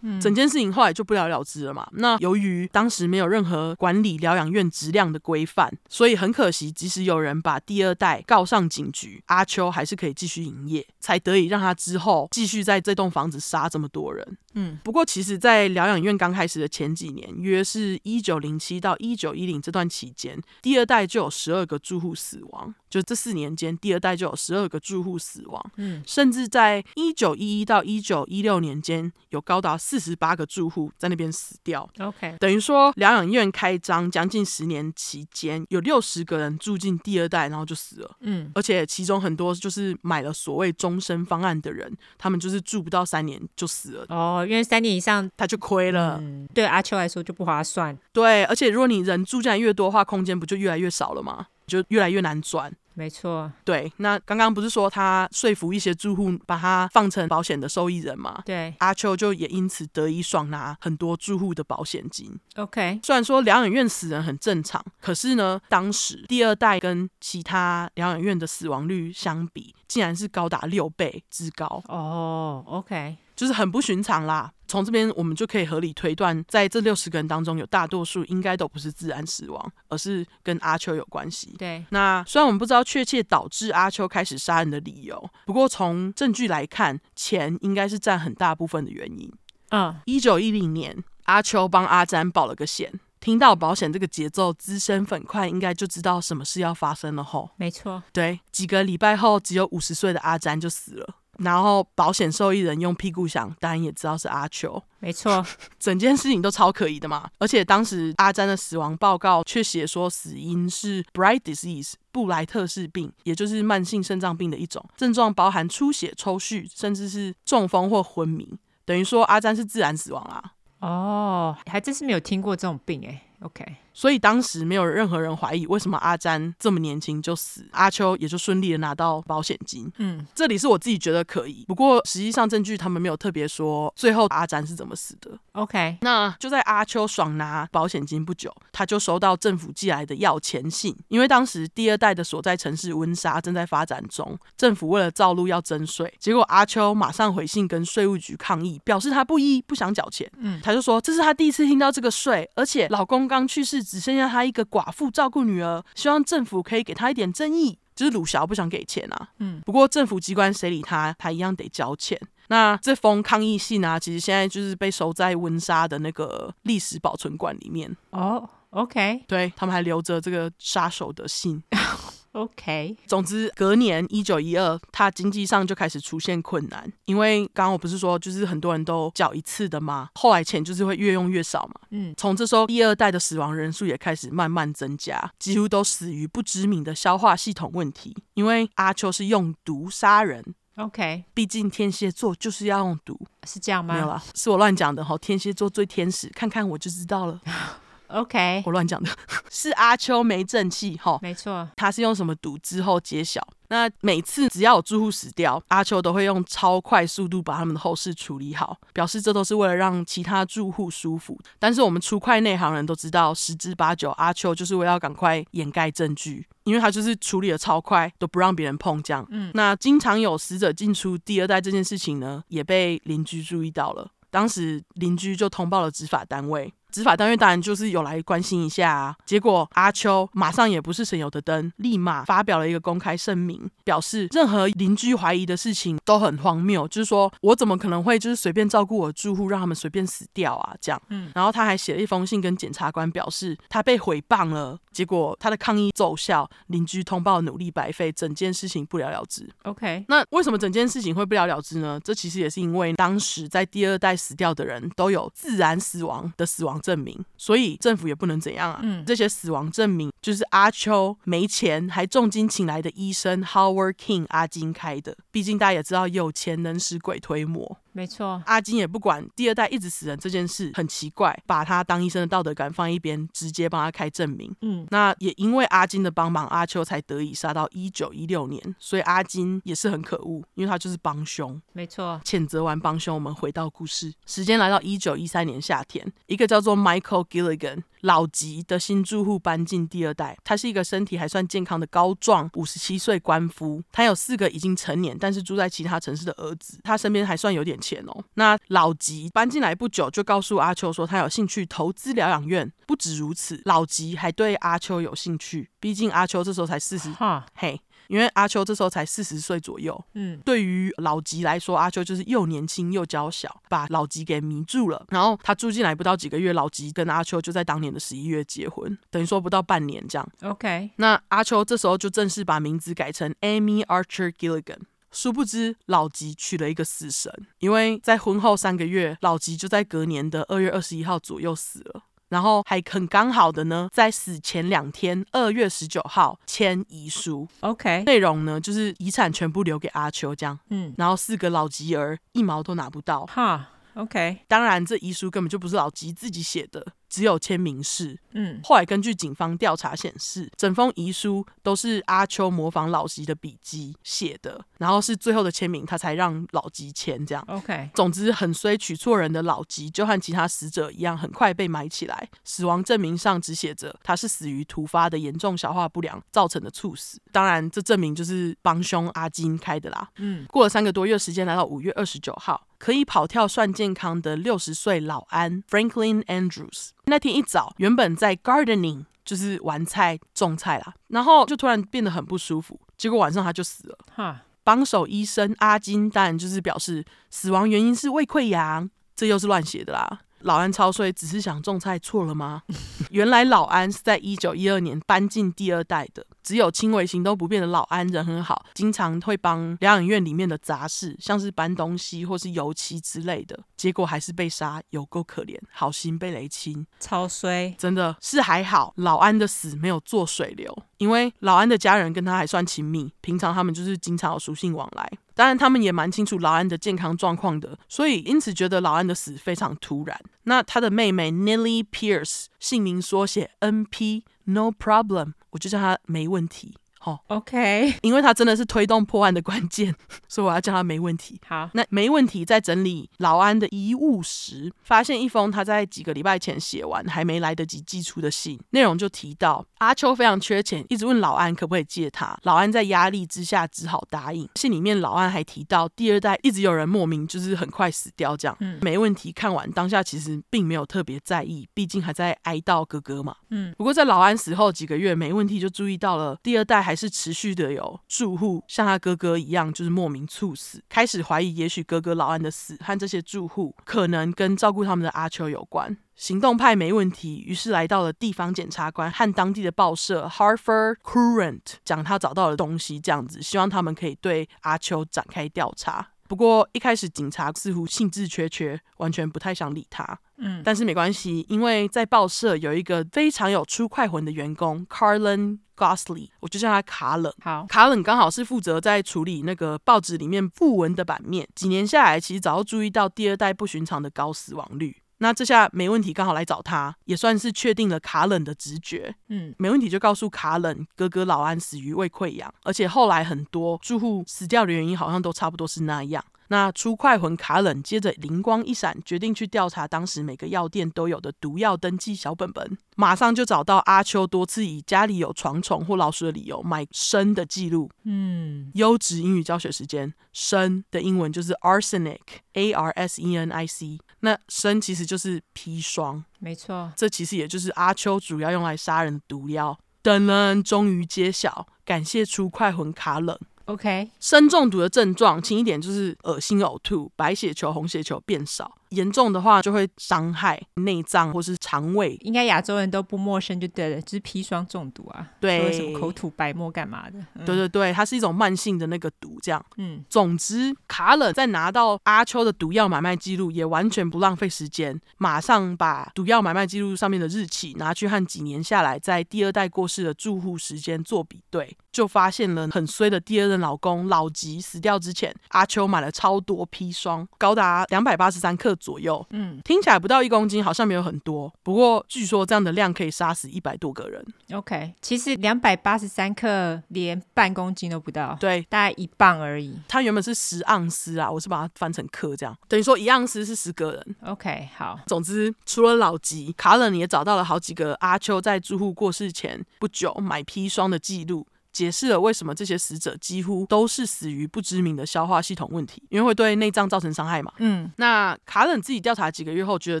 嗯、整件事情后来就不了了之了嘛。那由于当时没有任何管理疗养院质量的规范，所以很可惜，即使有人把第二代告上警局，阿秋还是可以继续营业，才得以让他之后继续在这栋房子杀这么多人。嗯，不过其实，在疗养院刚开始的前几年，约是一九零七到一九一零这段期间，第二代就有十二个住户死亡。就这四年间，第二代就有十二个住户死亡。嗯，甚至在一九一一到一九一六年间，有高达四十八个住户在那边死掉。OK，等于说疗养院开张将近十年期间，有六十个人住进第二代，然后就死了。嗯，而且其中很多就是买了所谓终身方案的人，他们就是住不到三年就死了。哦，因为三年以上他就亏了。嗯，对阿秋来说就不划算。对，而且如果你人住进来越多的话，空间不就越来越少了吗？就越来越难转。没错，对，那刚刚不是说他说服一些住户把他放成保险的受益人吗？对，阿秋就也因此得以爽拿很多住户的保险金。OK，虽然说疗养院死人很正常，可是呢，当时第二代跟其他疗养院的死亡率相比，竟然是高达六倍之高。哦，OK。就是很不寻常啦。从这边我们就可以合理推断，在这六十个人当中，有大多数应该都不是自然死亡，而是跟阿秋有关系。对。那虽然我们不知道确切导致阿秋开始杀人的理由，不过从证据来看，钱应该是占很大部分的原因。嗯。一九一零年，阿秋帮阿詹保了个险，听到保险这个节奏，资深粉块应该就知道什么事要发生了吼。没错。对。几个礼拜后，只有五十岁的阿詹就死了。然后保险受益人用屁股想，当然也知道是阿秋。没错，整件事情都超可疑的嘛。而且当时阿詹的死亡报告却写说死因是 Bright disease 布莱特氏病，也就是慢性肾脏病的一种，症状包含出血、抽搐，甚至是中风或昏迷。等于说阿詹是自然死亡啦。哦，还真是没有听过这种病哎。OK。所以当时没有任何人怀疑为什么阿詹这么年轻就死，阿秋也就顺利的拿到保险金。嗯，这里是我自己觉得可疑，不过实际上证据他们没有特别说最后阿詹是怎么死的。OK，那就在阿秋爽拿保险金不久，他就收到政府寄来的要钱信，因为当时第二代的所在城市温莎正在发展中，政府为了造路要征税，结果阿秋马上回信跟税务局抗议，表示他不依不想缴钱。嗯，他就说这是他第一次听到这个税，而且老公刚去世。只剩下他一个寡妇照顾女儿，希望政府可以给他一点正义。就是鲁小不想给钱啊，嗯，不过政府机关谁理他，他一样得交钱。那这封抗议信啊，其实现在就是被收在温莎的那个历史保存馆里面。哦，OK，对，他们还留着这个杀手的信。OK，总之隔年一九一二，他经济上就开始出现困难，因为刚刚我不是说就是很多人都缴一次的吗？后来钱就是会越用越少嘛。嗯，从这时候第二代的死亡人数也开始慢慢增加，几乎都死于不知名的消化系统问题。因为阿秋是用毒杀人。OK，毕竟天蝎座就是要用毒，是这样吗？没有啦，是我乱讲的哈。天蝎座最天使，看看我就知道了。OK，我乱讲的，是阿秋没正气哈，没错，他是用什么毒之后揭晓。那每次只要有住户死掉，阿秋都会用超快速度把他们的后事处理好，表示这都是为了让其他住户舒服。但是我们出快内行人都知道，十之八九阿秋就是为了要赶快掩盖证据，因为他就是处理的超快，都不让别人碰这样。嗯，那经常有死者进出第二代这件事情呢，也被邻居注意到了，当时邻居就通报了执法单位。执法单位当然就是有来关心一下啊，结果阿秋马上也不是省油的灯，立马发表了一个公开声明，表示任何邻居怀疑的事情都很荒谬，就是说我怎么可能会就是随便照顾我的住户，让他们随便死掉啊？这样，嗯，然后他还写了一封信跟检察官表示他被诽谤了，结果他的抗议奏效，邻居通报努力白费，整件事情不了了之。OK，那为什么整件事情会不了了之呢？这其实也是因为当时在第二代死掉的人都有自然死亡的死亡证明，所以政府也不能怎样啊。嗯，这些死亡证明就是阿秋没钱还重金请来的医生 Howard King 阿金开的。毕竟大家也知道，有钱能使鬼推磨。没错，阿金也不管第二代一直死人这件事很奇怪，把他当医生的道德感放一边，直接帮他开证明。嗯，那也因为阿金的帮忙，阿秋才得以杀到一九一六年。所以阿金也是很可恶，因为他就是帮凶。没错，谴责完帮凶，我们回到故事，时间来到一九一三年夏天，一个叫做 Michael Gilligan。老吉的新住户搬进第二代，他是一个身体还算健康的高壮五十七岁官夫，他有四个已经成年但是住在其他城市的儿子，他身边还算有点钱哦。那老吉搬进来不久就告诉阿秋说他有兴趣投资疗养院，不止如此，老吉还对阿秋有兴趣，毕竟阿秋这时候才四十，哈嘿。因为阿秋这时候才四十岁左右，嗯，对于老吉来说，阿秋就是又年轻又娇小，把老吉给迷住了。然后他住进来不到几个月，老吉跟阿秋就在当年的十一月结婚，等于说不到半年这样。OK，那阿秋这时候就正式把名字改成 Amy Archer Gilligan。殊不知老吉娶了一个死神，因为在婚后三个月，老吉就在隔年的二月二十一号左右死了。然后还很刚好的呢，在死前两天，二月十九号签遗书。OK，内容呢就是遗产全部留给阿秋这样。嗯，然后四个老吉儿一毛都拿不到。哈，OK，当然这遗书根本就不是老吉自己写的。只有签名是，嗯，后来根据警方调查显示，整封遗书都是阿秋模仿老吉的笔迹写的，然后是最后的签名，他才让老吉签这样。OK，总之很衰，娶错人的老吉就和其他死者一样，很快被埋起来。死亡证明上只写着他是死于突发的严重消化不良造成的猝死。当然，这证明就是帮凶阿金开的啦。嗯，过了三个多月时间，来到五月二十九号，可以跑跳算健康的六十岁老安 Franklin Andrews。那天一早，原本在 gardening，就是玩菜、种菜啦，然后就突然变得很不舒服，结果晚上他就死了。哈，帮手医生阿金当然就是表示死亡原因是胃溃疡，这又是乱写的啦。老安超衰，只是想种菜，错了吗？原来老安是在一九一二年搬进第二代的，只有轻微行动不便的老安人很好，经常会帮疗养院里面的杂事，像是搬东西或是油漆之类的。结果还是被杀，有够可怜，好心被雷亲，超衰，真的是还好，老安的死没有做水流，因为老安的家人跟他还算亲密，平常他们就是经常有书信往来。当然，他们也蛮清楚老安的健康状况的，所以因此觉得老安的死非常突然。那他的妹妹 Nellie Pierce，姓名缩写 NP，No problem，我就叫他没问题。哦，OK，因为他真的是推动破案的关键，所以我要叫他没问题。好，那没问题。在整理老安的遗物时，发现一封他在几个礼拜前写完还没来得及寄出的信，内容就提到阿秋非常缺钱，一直问老安可不可以借他。老安在压力之下只好答应。信里面老安还提到第二代一直有人莫名就是很快死掉这样。嗯，没问题。看完当下其实并没有特别在意，毕竟还在哀悼哥哥嘛。嗯，不过在老安死后几个月，没问题就注意到了第二代还是持续的有住户像他哥哥一样，就是莫名猝死，开始怀疑，也许哥哥老安的死和这些住户可能跟照顾他们的阿秋有关。行动派没问题，于是来到了地方检察官和当地的报社 Hartford Courant 讲他找到的东西，这样子希望他们可以对阿秋展开调查。不过一开始警察似乎兴致缺缺，完全不太想理他。嗯，但是没关系，因为在报社有一个非常有出快魂的员工 Carlin Gosley，我就叫他卡冷。好，卡冷刚好是负责在处理那个报纸里面訃闻的版面。几年下来，其实早就注意到第二代不寻常的高死亡率。那这下没问题，刚好来找他，也算是确定了卡冷的直觉。嗯，没问题就告诉卡冷，哥哥老安死于胃溃疡，而且后来很多住户死掉的原因好像都差不多是那样。那出快魂卡冷接着灵光一闪，决定去调查当时每个药店都有的毒药登记小本本，马上就找到阿秋多次以家里有床虫或老鼠的理由买砷的记录。嗯，优质英语教学时间，砷的英文就是 arsenic，a r s e n i c。那砷其实就是砒霜，没错，这其实也就是阿秋主要用来杀人的毒药。等人终于揭晓，感谢出快魂卡冷。OK，砷中毒的症状轻一点就是恶心、呕吐、白血球、红血球变少。严重的话就会伤害内脏或是肠胃，应该亚洲人都不陌生就对了，就是砒霜中毒啊，对，什么口吐白沫干嘛的？嗯、对对对，它是一种慢性的那个毒，这样。嗯，总之，卡冷在拿到阿秋的毒药买卖记录，也完全不浪费时间，马上把毒药买卖记录上面的日期拿去和几年下来在第二代过世的住户时间做比对，就发现了很衰的第二任老公老吉死掉之前，阿秋买了超多砒霜，高达两百八十三克。左右，嗯，听起来不到一公斤，好像没有很多。不过据说这样的量可以杀死一百多个人。OK，其实两百八十三克连半公斤都不到，对，大概一磅而已。它原本是十盎司啊，我是把它翻成克，这样等于说一盎司是十个人。OK，好。总之，除了老吉，卡冷也找到了好几个阿秋在住户过世前不久买砒霜的记录。解释了为什么这些死者几乎都是死于不知名的消化系统问题，因为会对内脏造成伤害嘛。嗯，那卡冷自己调查几个月后，觉得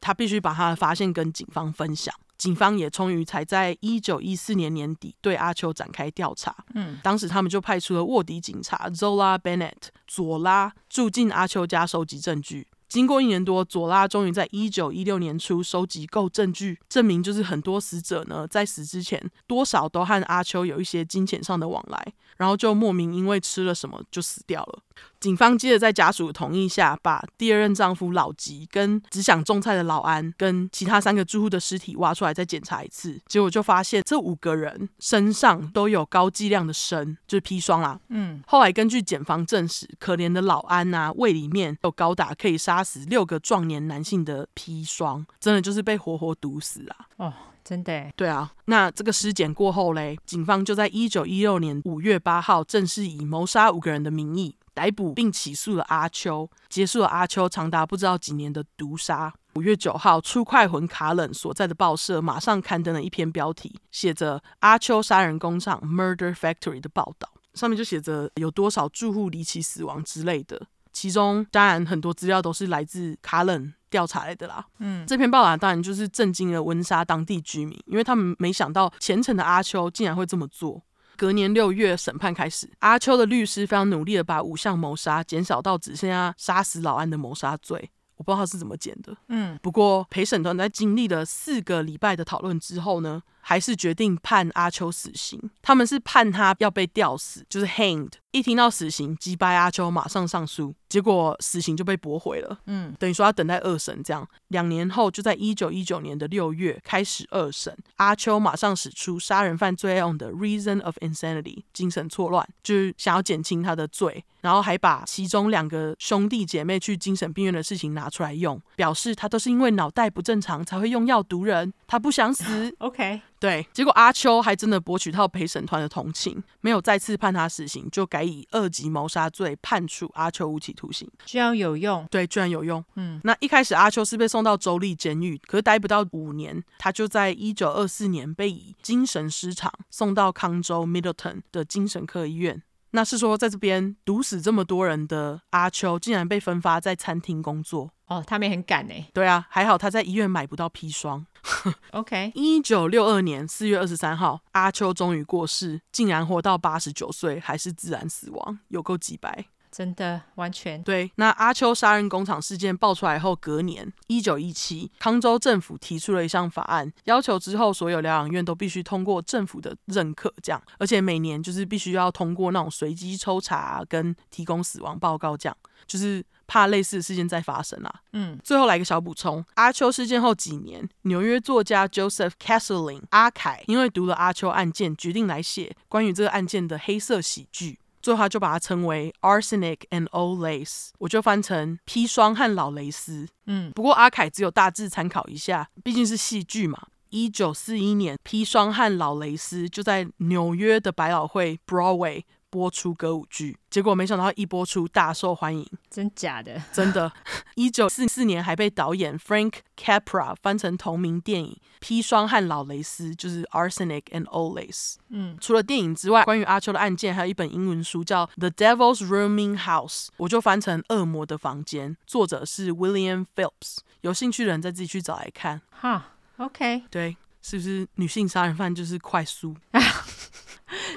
他必须把他的发现跟警方分享。警方也终于才在一九一四年年底对阿秋展开调查。嗯，当时他们就派出了卧底警察 Zola Bennett 佐拉住进阿秋家收集证据。经过一年多，佐拉终于在一九一六年初收集够证据，证明就是很多死者呢在死之前多少都和阿秋有一些金钱上的往来，然后就莫名因为吃了什么就死掉了。警方接着在家属同意下，把第二任丈夫老吉跟只想种菜的老安跟其他三个住户的尸体挖出来再检查一次，结果就发现这五个人身上都有高剂量的砷，就是砒霜啦。嗯，后来根据检方证实，可怜的老安啊，胃里面有高达可以杀死六个壮年男性的砒霜，真的就是被活活毒死啊！哦，真的？对啊。那这个尸检过后嘞，警方就在一九一六年五月八号正式以谋杀五个人的名义。逮捕并起诉了阿秋，结束了阿秋长达不知道几年的毒杀。五月九号，出快魂卡冷所在的报社马上刊登了一篇标题，写着“阿秋杀人工厂 （Murder Factory）” 的报道，上面就写着有多少住户离奇死亡之类的。其中当然很多资料都是来自卡冷调查来的啦。嗯，这篇报道当然就是震惊了温莎当地居民，因为他们没想到虔诚的阿秋竟然会这么做。隔年六月，审判开始。阿秋的律师非常努力的把五项谋杀减少到只剩下杀死老安的谋杀罪。我不知道他是怎么减的。嗯，不过陪审团在经历了四个礼拜的讨论之后呢，还是决定判阿秋死刑。他们是判他要被吊死，就是 hanged。一听到死刑，击败阿秋马上上诉，结果死刑就被驳回了。嗯，等于说要等待二审，这样两年后就在一九一九年的六月开始二审。阿秋马上使出杀人犯罪用的 reason of insanity，精神错乱，就是想要减轻他的罪，然后还把其中两个兄弟姐妹去精神病院的事情拿出来用，表示他都是因为脑袋不正常才会用药毒人，他不想死。OK。对，结果阿秋还真的博取到陪审团的同情，没有再次判他死刑，就改以二级谋杀罪判处阿秋无期徒刑。居然有用，对，居然有用。嗯，那一开始阿秋是被送到州立监狱，可是待不到五年，他就在一九二四年被以精神失常送到康州 Middleton 的精神科医院。那是说，在这边毒死这么多人的阿秋，竟然被分发在餐厅工作。哦，他们也很赶呢。对啊，还好他在医院买不到砒霜。OK，一九六二年四月二十三号，阿秋终于过世，竟然活到八十九岁，还是自然死亡，有够几白。真的完全对。那阿秋杀人工厂事件爆出来后，隔年一九一七，康州政府提出了一项法案，要求之后所有疗养院都必须通过政府的认可，这样，而且每年就是必须要通过那种随机抽查跟提供死亡报告，这样，就是怕类似的事件再发生啊。嗯，最后来个小补充，阿秋事件后几年，纽约作家 Joseph Castlein 阿凯因为读了阿秋案件，决定来写关于这个案件的黑色喜剧。最后他就把它称为 Arsenic and Old Lace，我就翻成砒霜和老蕾丝。嗯，不过阿凯只有大致参考一下，毕竟是戏剧嘛。一九四一年，砒霜和老蕾丝就在纽约的百老汇 Broadway。播出歌舞剧，结果没想到一播出大受欢迎，真假的？真的。一九四四年还被导演 Frank Capra 翻成同名电影《砒霜和老蕾丝》，就是 Arsenic and Old Lace。嗯，除了电影之外，关于阿秋的案件还有一本英文书叫《The Devil's Rooming House》，我就翻成《恶魔的房间》，作者是 William Phelps。有兴趣的人再自己去找来看。哈，OK，对，是不是女性杀人犯就是快速？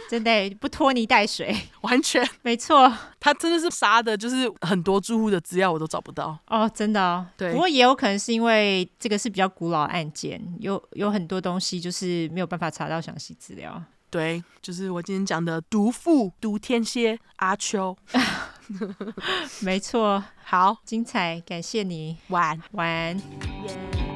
真的不拖泥带水，完全没错。他真的是杀的，就是很多住户的资料我都找不到哦，真的哦。对，不过也有可能是因为这个是比较古老案件，有有很多东西就是没有办法查到详细资料。对，就是我今天讲的毒妇、毒天蝎阿秋。没错，好精彩，感谢你，晚晚。接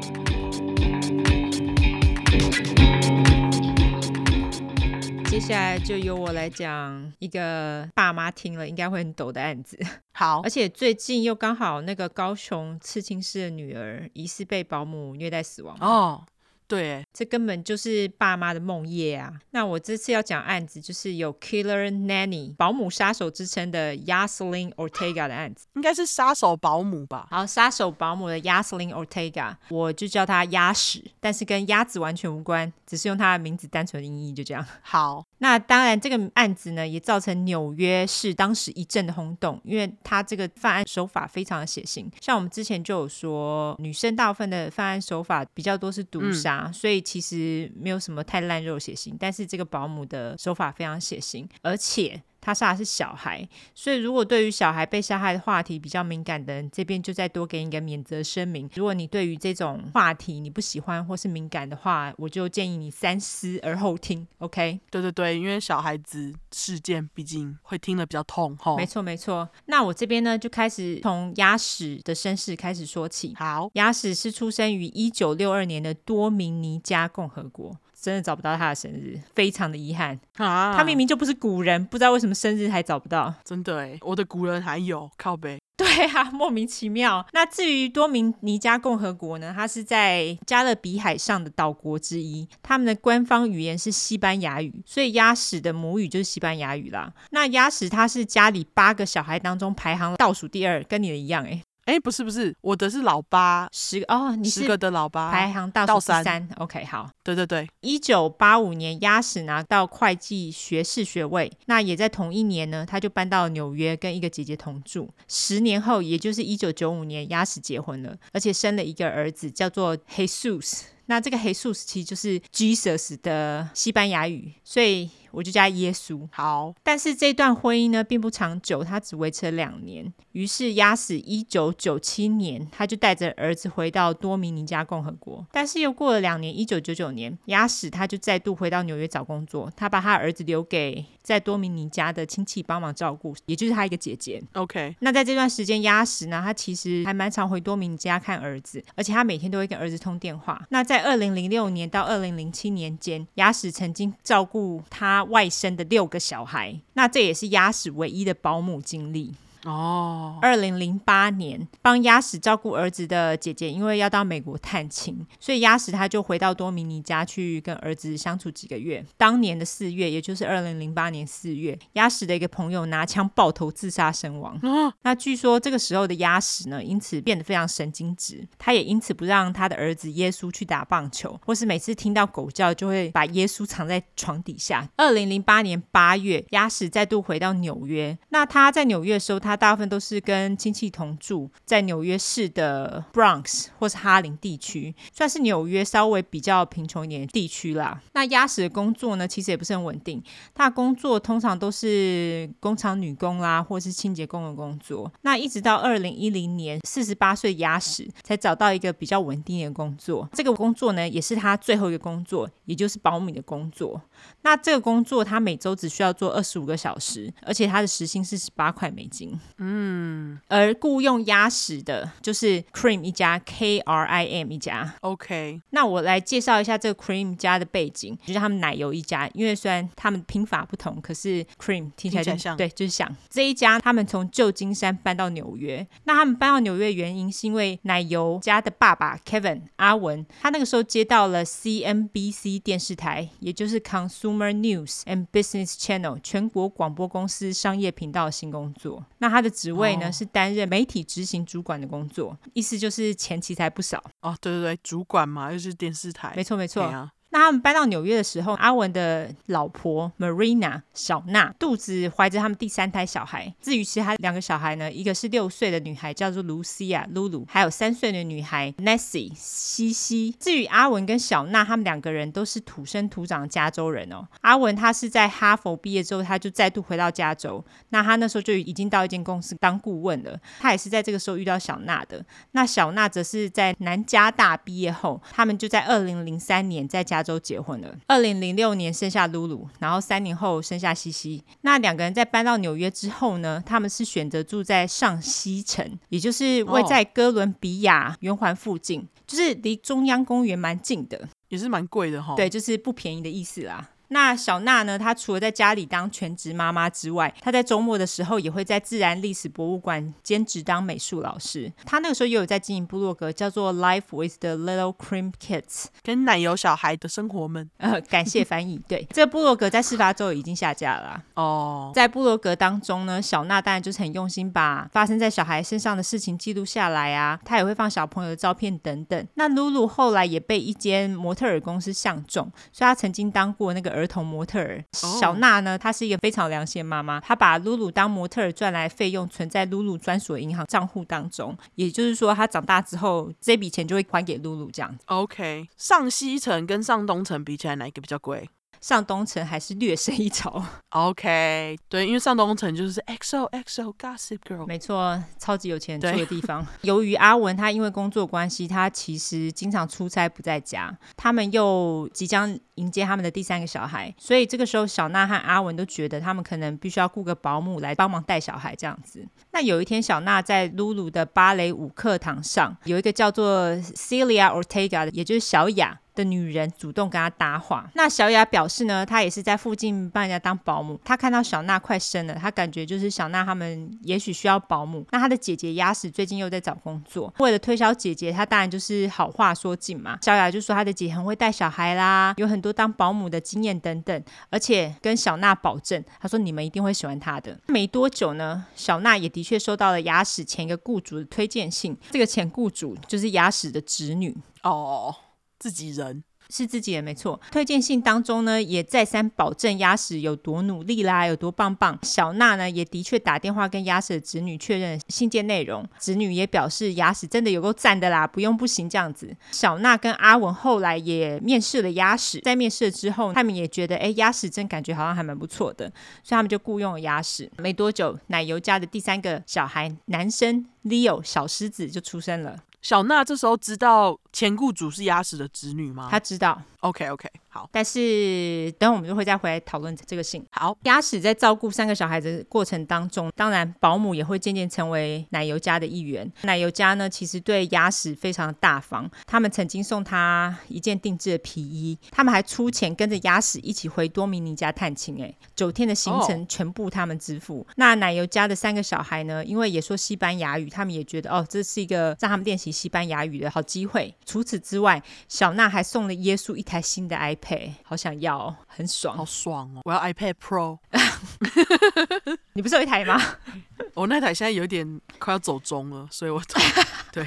下来就由我来讲一个爸妈听了应该会很抖的案子。好，而且最近又刚好那个高雄刺青师的女儿疑似被保姆虐待死亡。哦。对，这根本就是爸妈的梦魇啊！那我这次要讲案子，就是有 Killer Nanny 保姆杀手之称的 Yaslin Ortega 的案子，应该是杀手保姆吧？好，杀手保姆的 Yaslin Ortega，我就叫他鸭屎，但是跟鸭子完全无关，只是用他的名字单纯的音译，就这样。好，那当然这个案子呢，也造成纽约市当时一阵的轰动，因为他这个犯案手法非常的血腥，像我们之前就有说，女生大部分的犯案手法比较多是毒杀。嗯所以其实没有什么太烂肉血腥，但是这个保姆的手法非常血腥，而且他杀的是小孩，所以如果对于小孩被杀害的话题比较敏感的人，这边就再多给你一个免责声明。如果你对于这种话题你不喜欢或是敏感的话，我就建议你三思而后听。OK？对对对，因为小孩子事件毕竟会听得比较痛吼。没错没错。那我这边呢就开始从鸭屎的身世开始说起。好，鸭屎是出生于一九六二年的多明尼加共和国。真的找不到他的生日，非常的遗憾啊！他明明就不是古人，不知道为什么生日还找不到。真的哎，我的古人还有靠背。对啊，莫名其妙。那至于多明尼加共和国呢？它是在加勒比海上的岛国之一，他们的官方语言是西班牙语，所以鸭屎的母语就是西班牙语啦。那鸭屎他是家里八个小孩当中排行倒数第二，跟你的一样哎。哎，不是不是，我的是老八，十个哦，你是十个的老八，排行倒数第三。OK，好，对对对，一九八五年，鸭屎拿到会计学士学位，那也在同一年呢，他就搬到纽约跟一个姐姐同住。十年后，也就是一九九五年，鸭屎结婚了，而且生了一个儿子，叫做 Jesus。那这个 Jesus 其实就是 Jesus 的西班牙语，所以。我就叫耶稣。好，但是这段婚姻呢，并不长久，他只维持了两年。于是压死一九九七年，他就带着儿子回到多米尼加共和国。但是又过了两年，一九九九年，压死他就再度回到纽约找工作。他把他儿子留给在多米尼加的亲戚帮忙照顾，也就是他一个姐姐。OK。那在这段时间，压死呢，他其实还蛮常回多米尼加看儿子，而且他每天都会跟儿子通电话。那在二零零六年到二零零七年间，鸭屎曾经照顾他外甥的六个小孩，那这也是鸭屎唯一的保姆经历。哦，二零零八年，帮鸭屎照顾儿子的姐姐，因为要到美国探亲，所以鸭屎他就回到多米尼加去跟儿子相处几个月。当年的四月，也就是二零零八年四月，鸭屎的一个朋友拿枪爆头自杀身亡。哦，那据说这个时候的鸭屎呢，因此变得非常神经质，他也因此不让他的儿子耶稣去打棒球，或是每次听到狗叫就会把耶稣藏在床底下。二零零八年八月，鸭屎再度回到纽约，那他在纽约的时候，他大部分都是跟亲戚同住在纽约市的 Bronx 或是哈林地区，算是纽约稍微比较贫穷一点的地区啦。那鸭屎的工作呢，其实也不是很稳定。他的工作通常都是工厂女工啦，或是清洁工的工作。那一直到二零一零年，四十八岁鸭屎才找到一个比较稳定的工作。这个工作呢，也是他最后一个工作，也就是保姆的工作。那这个工作他每周只需要做二十五个小时，而且他的时薪是十八块美金。嗯，而雇佣鸭屎的就是 Cream 一家，K R I M 一家。OK，那我来介绍一下这个 Cream 家的背景，就是他们奶油一家。因为虽然他们拼法不同，可是 Cream 听起来就像。对，就是像这一家。他们从旧金山搬到纽约。那他们搬到纽约的原因是因为奶油家的爸爸 Kevin 阿文，他那个时候接到了 CNBC 电视台，也就是 Consumer News and Business Channel 全国广播公司商业频道的新工作。那他的职位呢、哦、是担任媒体执行主管的工作，意思就是钱其实还不少哦。对对对，主管嘛，又是电视台，没错没错。他们搬到纽约的时候，阿文的老婆 Marina 小娜肚子怀着他们第三胎小孩。至于其他两个小孩呢，一个是六岁的女孩叫做 Lucia 露露，还有三岁的女孩 Nessie 西西。至于阿文跟小娜，他们两个人都是土生土长的加州人哦。阿文他是在哈佛毕业之后，他就再度回到加州。那他那时候就已经到一间公司当顾问了。他也是在这个时候遇到小娜的。那小娜则是在南加大毕业后，他们就在二零零三年在加州。加州结婚了，二零零六年生下露露，然后三年后生下西西。那两个人在搬到纽约之后呢，他们是选择住在上西城，也就是位在哥伦比亚圆环附近，哦、就是离中央公园蛮近的，也是蛮贵的哈、哦。对，就是不便宜的意思啦。那小娜呢？她除了在家里当全职妈妈之外，她在周末的时候也会在自然历史博物馆兼职当美术老师。她那个时候也有在经营部落格，叫做 Life with the Little Cream Kids，跟奶油小孩的生活们。呃，感谢翻译。对，这个部落格在事发之后已经下架了。哦，在部落格当中呢，小娜当然就是很用心把发生在小孩身上的事情记录下来啊。她也会放小朋友的照片等等。那露露后来也被一间模特儿公司相中，所以她曾经当过那个。儿童模特儿小娜呢，她是一个非常良心的妈妈，她把露露当模特儿赚来费用存在露露专属银行账户当中，也就是说，她长大之后这笔钱就会还给露露这样。OK，上西城跟上东城比起来，哪一个比较贵？上东城还是略胜一筹。OK，对，因为上东城就是 XO XO Gossip Girl，没错，超级有钱住的地方。由于阿文他因为工作关系，他其实经常出差不在家，他们又即将迎接他们的第三个小孩，所以这个时候小娜和阿文都觉得他们可能必须要雇个保姆来帮忙带小孩这样子。那有一天，小娜在露露的芭蕾舞课堂上，有一个叫做 Celia Ortega 的，也就是小雅。的女人主动跟他搭话，那小雅表示呢，她也是在附近帮人家当保姆。她看到小娜快生了，她感觉就是小娜他们也许需要保姆。那她的姐姐鸭屎最近又在找工作，为了推销姐姐，她当然就是好话说尽嘛。小雅就说她的姐很会带小孩啦，有很多当保姆的经验等等，而且跟小娜保证，她说你们一定会喜欢她的。没多久呢，小娜也的确收到了鸭屎前一个雇主的推荐信，这个前雇主就是鸭屎的侄女哦。自己人是自己人，没错。推荐信当中呢，也再三保证鸭屎有多努力啦，有多棒棒。小娜呢，也的确打电话跟鸭屎的侄女确认信件内容，侄女也表示鸭屎真的有够赞的啦，不用不行这样子。小娜跟阿文后来也面试了鸭屎，在面试了之后，他们也觉得，哎，鸭屎真感觉好像还蛮不错的，所以他们就雇佣了鸭屎。没多久，奶油家的第三个小孩男生 Leo 小狮子就出生了。小娜这时候知道前雇主是鸭屎的侄女吗？她知道。OK OK，好。但是等我们就会再回来讨论这个信。好，鸭屎在照顾三个小孩的过程当中，当然保姆也会渐渐成为奶油家的一员。奶油家呢，其实对鸭屎非常大方，他们曾经送他一件定制的皮衣，他们还出钱跟着鸭屎一起回多米尼加探亲，哎，九天的行程全部他们支付。那奶油家的三个小孩呢，因为也说西班牙语，他们也觉得哦，这是一个让他们练习西班牙语的好机会。除此之外，小娜还送了耶稣一台新的 iPad，好想要哦，很爽，好爽哦！我要 iPad Pro。你不是有一台吗？我那台现在有点快要走中了，所以我 对。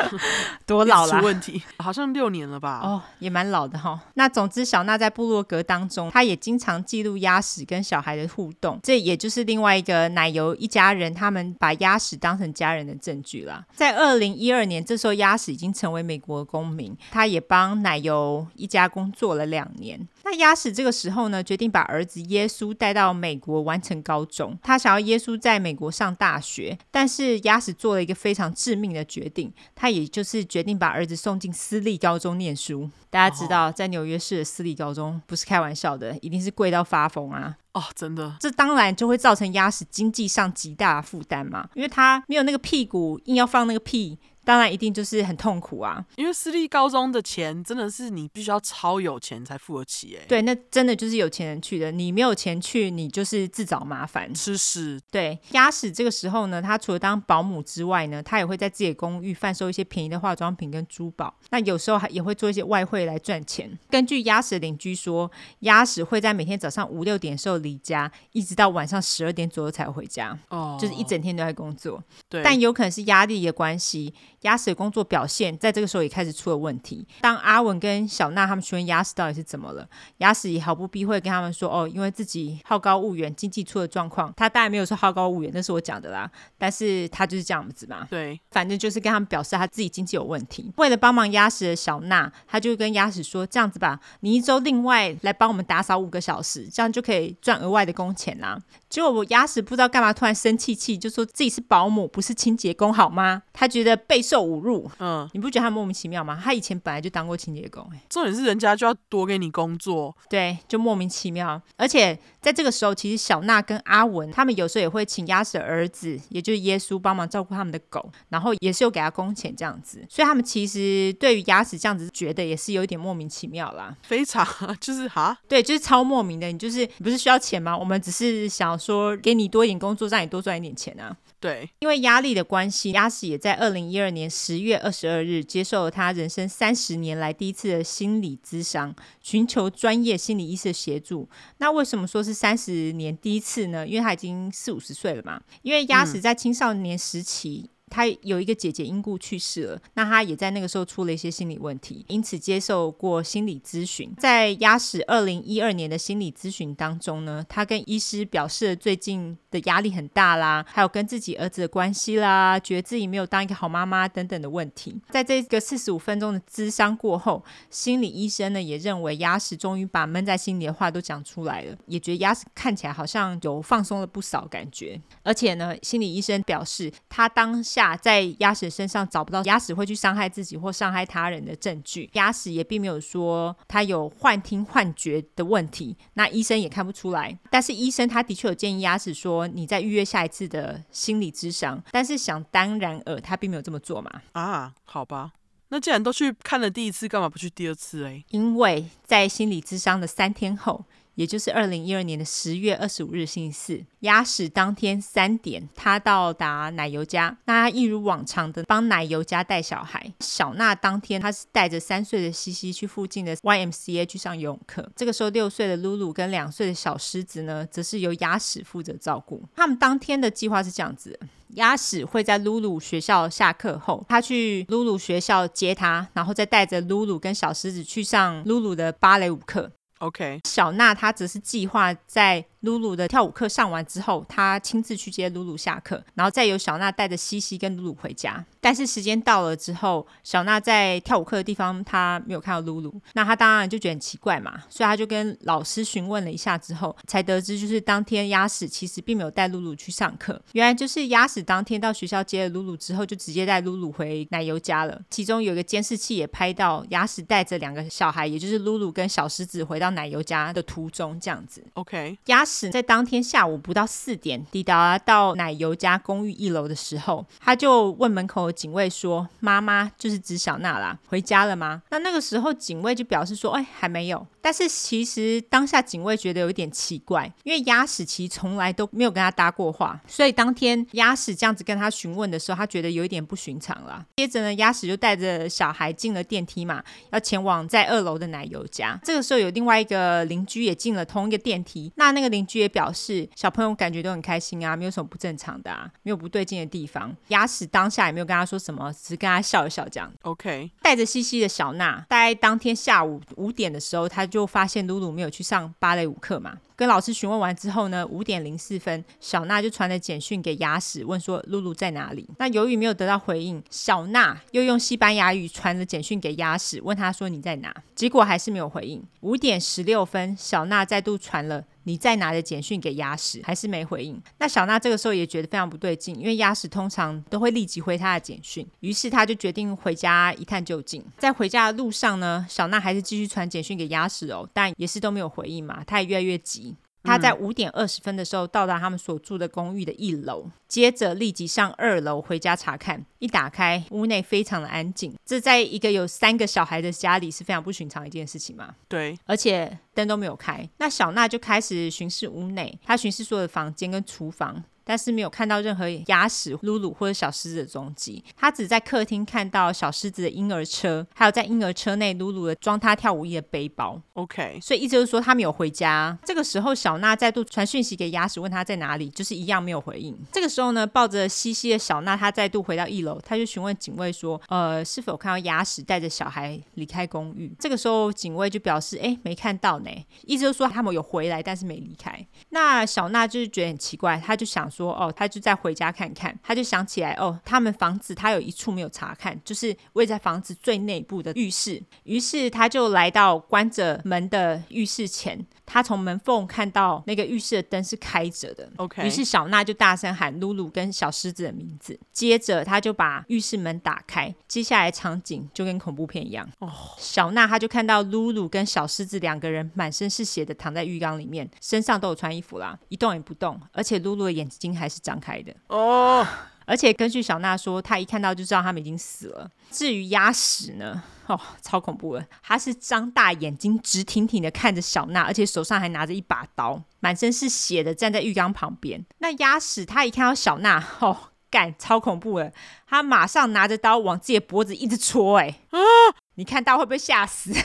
多老了？出问题，好像六年了吧？哦，也蛮老的哈、哦。那总之，小娜在部落格当中，她也经常记录鸭屎跟小孩的互动，这也就是另外一个奶油一家人，他们把鸭屎当成家人的证据啦。在二零一二年，这时候鸭屎已经成为美国的公民，他也帮奶油一家工作了两年。那鸭屎这个时候呢，决定把儿子耶稣带到美国完成高中，他想要耶稣在美国上大学，但是鸭屎做了一个非常致命的决定，他。他也就是决定把儿子送进私立高中念书。大家知道，在纽约市的私立高中不是开玩笑的，一定是贵到发疯啊！哦，真的，这当然就会造成鸭屎经济上极大的负担嘛，因为他没有那个屁股，硬要放那个屁。当然一定就是很痛苦啊，因为私立高中的钱真的是你必须要超有钱才付得起哎。对，那真的就是有钱人去的，你没有钱去，你就是自找麻烦，吃屎。对，鸭屎这个时候呢，他除了当保姆之外呢，他也会在自己的公寓贩售一些便宜的化妆品跟珠宝，那有时候还也会做一些外汇来赚钱。根据鸭屎的邻居说，鸭屎会在每天早上五六点的时候离家，一直到晚上十二点左右才回家，哦，就是一整天都在工作。对，但有可能是压力的关系。鸭屎的工作表现在这个时候也开始出了问题。当阿文跟小娜他们询问鸭屎到底是怎么了，鸭屎也毫不避讳跟他们说：“哦，因为自己好高骛远，经济出了状况。”他当然没有说好高骛远，那是我讲的啦。但是他就是这样子嘛。对，反正就是跟他们表示他自己经济有问题。为了帮忙鸭屎的小娜，他就跟鸭屎说：“这样子吧，你一周另外来帮我们打扫五个小时，这样就可以赚额外的工钱啦。”结果我牙齿不知道干嘛突然生气气，就说自己是保姆，不是清洁工，好吗？他觉得备受侮辱。嗯，你不觉得他莫名其妙吗？他以前本来就当过清洁工，哎，重点是人家就要多给你工作，对，就莫名其妙。而且在这个时候，其实小娜跟阿文他们有时候也会请鸭屎的儿子，也就是耶稣帮忙照顾他们的狗，然后也是有给他工钱这样子。所以他们其实对于牙齿这样子觉得也是有一点莫名其妙啦，非常就是哈，对，就是超莫名的。你就是你不是需要钱吗？我们只是想。说给你多一点工作，让你多赚一点钱啊！对，因为压力的关系，鸭屎也在二零一二年十月二十二日接受了他人生三十年来第一次的心理咨商，寻求专业心理医师的协助。那为什么说是三十年第一次呢？因为他已经四五十岁了嘛。因为鸭屎在青少年时期。嗯他有一个姐姐因故去世了，那他也在那个时候出了一些心理问题，因此接受过心理咨询。在鸭屎二零一二年的心理咨询当中呢，他跟医师表示最近的压力很大啦，还有跟自己儿子的关系啦，觉得自己没有当一个好妈妈等等的问题。在这个四十五分钟的咨商过后，心理医生呢也认为鸭屎终于把闷在心里的话都讲出来了，也觉得鸭屎看起来好像有放松了不少感觉。而且呢，心理医生表示他当下。在鸭屎身上找不到鸭屎会去伤害自己或伤害他人的证据，鸭屎也并没有说他有幻听幻觉的问题，那医生也看不出来。但是医生他的确有建议鸭屎说，你再预约下一次的心理咨商，但是想当然尔，他并没有这么做嘛。啊，好吧，那既然都去看了第一次，干嘛不去第二次诶？因为在心理咨商的三天后。也就是二零一二年的十月二十五日星期四，鸭屎当天三点，他到达奶油家，那他一如往常的帮奶油家带小孩。小娜当天他是带着三岁的西西去附近的 YMCA 去上游泳课。这个时候六岁的露露跟两岁的小狮子呢，则是由鸭屎负责照顾。他们当天的计划是这样子：鸭屎会在露露学校下课后，他去露露学校接他，然后再带着露露跟小狮子去上露露的芭蕾舞课。OK，小娜她则是计划在露露的跳舞课上完之后，她亲自去接露露下课，然后再由小娜带着西西跟露露回家。但是时间到了之后，小娜在跳舞课的地方她没有看到露露，那她当然就觉得很奇怪嘛，所以她就跟老师询问了一下之后，才得知就是当天鸭屎其实并没有带露露去上课，原来就是鸭屎当天到学校接了露露之后，就直接带露露回奶油家了。其中有一个监视器也拍到鸭屎带着两个小孩，也就是露露跟小狮子回到奶油家的途中，这样子。OK，鸭屎在当天下午不到四点抵达到奶油家公寓一楼的时候，他就问门口。警卫说：“妈妈就是指小娜啦，回家了吗？”那那个时候，警卫就表示说：“哎，还没有。”但是其实当下警卫觉得有一点奇怪，因为鸭屎其实从来都没有跟他搭过话，所以当天鸭屎这样子跟他询问的时候，他觉得有一点不寻常了。接着呢，鸭屎就带着小孩进了电梯嘛，要前往在二楼的奶油家。这个时候有另外一个邻居也进了同一个电梯，那那个邻居也表示小朋友感觉都很开心啊，没有什么不正常的啊，没有不对劲的地方。鸭屎当下也没有跟他说什么，只是跟他笑一笑这样。OK，带着西西的小娜，大概当天下午五点的时候，他。就发现露露没有去上芭蕾舞课嘛，跟老师询问完之后呢，五点零四分，小娜就传了简讯给鸭屎，问说露露在哪里。那由于没有得到回应，小娜又用西班牙语传了简讯给鸭屎，问他说你在哪？结果还是没有回应。五点十六分，小娜再度传了。你再拿着简讯给鸭屎，还是没回应。那小娜这个时候也觉得非常不对劲，因为鸭屎通常都会立即回他的简讯，于是她就决定回家一探究竟。在回家的路上呢，小娜还是继续传简讯给鸭屎哦，但也是都没有回应嘛，她也越来越急。他在五点二十分的时候到达他们所住的公寓的一楼，接着立即上二楼回家查看。一打开，屋内非常的安静，这在一个有三个小孩的家里是非常不寻常的一件事情嘛。对，而且灯都没有开。那小娜就开始巡视屋内，她巡视所有的房间跟厨房。但是没有看到任何牙屎、露露或者小狮子的踪迹。他只在客厅看到小狮子的婴儿车，还有在婴儿车内露露的装他跳舞衣的背包。OK，所以意思就是说他没有回家。这个时候，小娜再度传讯息给牙屎，问他在哪里，就是一样没有回应。这个时候呢，抱着西西的小娜，她再度回到一楼，她就询问警卫说：“呃，是否看到牙屎带着小孩离开公寓？”这个时候，警卫就表示：“哎，没看到呢。”意思就是说他们有回来，但是没离开。那小娜就是觉得很奇怪，她就想说。哦，他就再回家看看，他就想起来哦，他们房子他有一处没有查看，就是位在房子最内部的浴室。于是他就来到关着门的浴室前，他从门缝看到那个浴室的灯是开着的。OK，于是小娜就大声喊露露跟小狮子的名字，接着他就把浴室门打开，接下来场景就跟恐怖片一样。哦，小娜她就看到露露跟小狮子两个人满身是血的躺在浴缸里面，身上都有穿衣服啦，一动也不动，而且露露的眼睛。还是张开的哦，oh. 而且根据小娜说，她一看到就知道他们已经死了。至于鸭屎呢，哦，超恐怖的，他是张大眼睛，直挺挺的看着小娜，而且手上还拿着一把刀，满身是血的站在浴缸旁边。那鸭屎他一看到小娜，哦，干，超恐怖的，他马上拿着刀往自己的脖子一直戳，哎，uh. 你看到会不会吓死？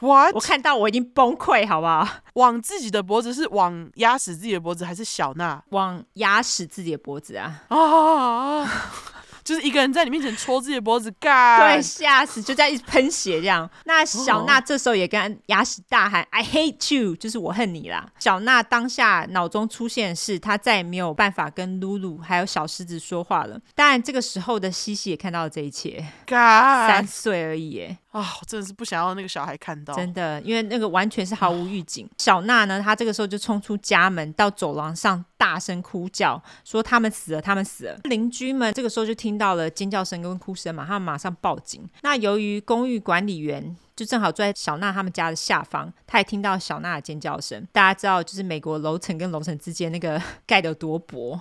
What? 我看到我已经崩溃，好不好？往自己的脖子是往压死自己的脖子，还是小娜往压死自己的脖子啊？啊！就是一个人在你面前戳自己的脖子，嘎，对，吓死，就在一直喷血这样。那小娜这时候也跟牙齿大喊、oh.：“I hate you！” 就是我恨你啦。小娜当下脑中出现的是，她再也没有办法跟露露还有小狮子说话了。当然，这个时候的西西也看到了这一切，嘎，三岁而已耶，啊、哦，我真的是不想要那个小孩看到，真的，因为那个完全是毫无预警。小娜呢，她这个时候就冲出家门，到走廊上大声哭叫，说他们死了，他们死了。邻居们这个时候就听到了尖叫声跟哭声嘛，他们马上报警。那由于公寓管理员就正好坐在小娜他们家的下方，他也听到小娜的尖叫声。大家知道，就是美国楼层跟楼层之间那个 盖得有多薄。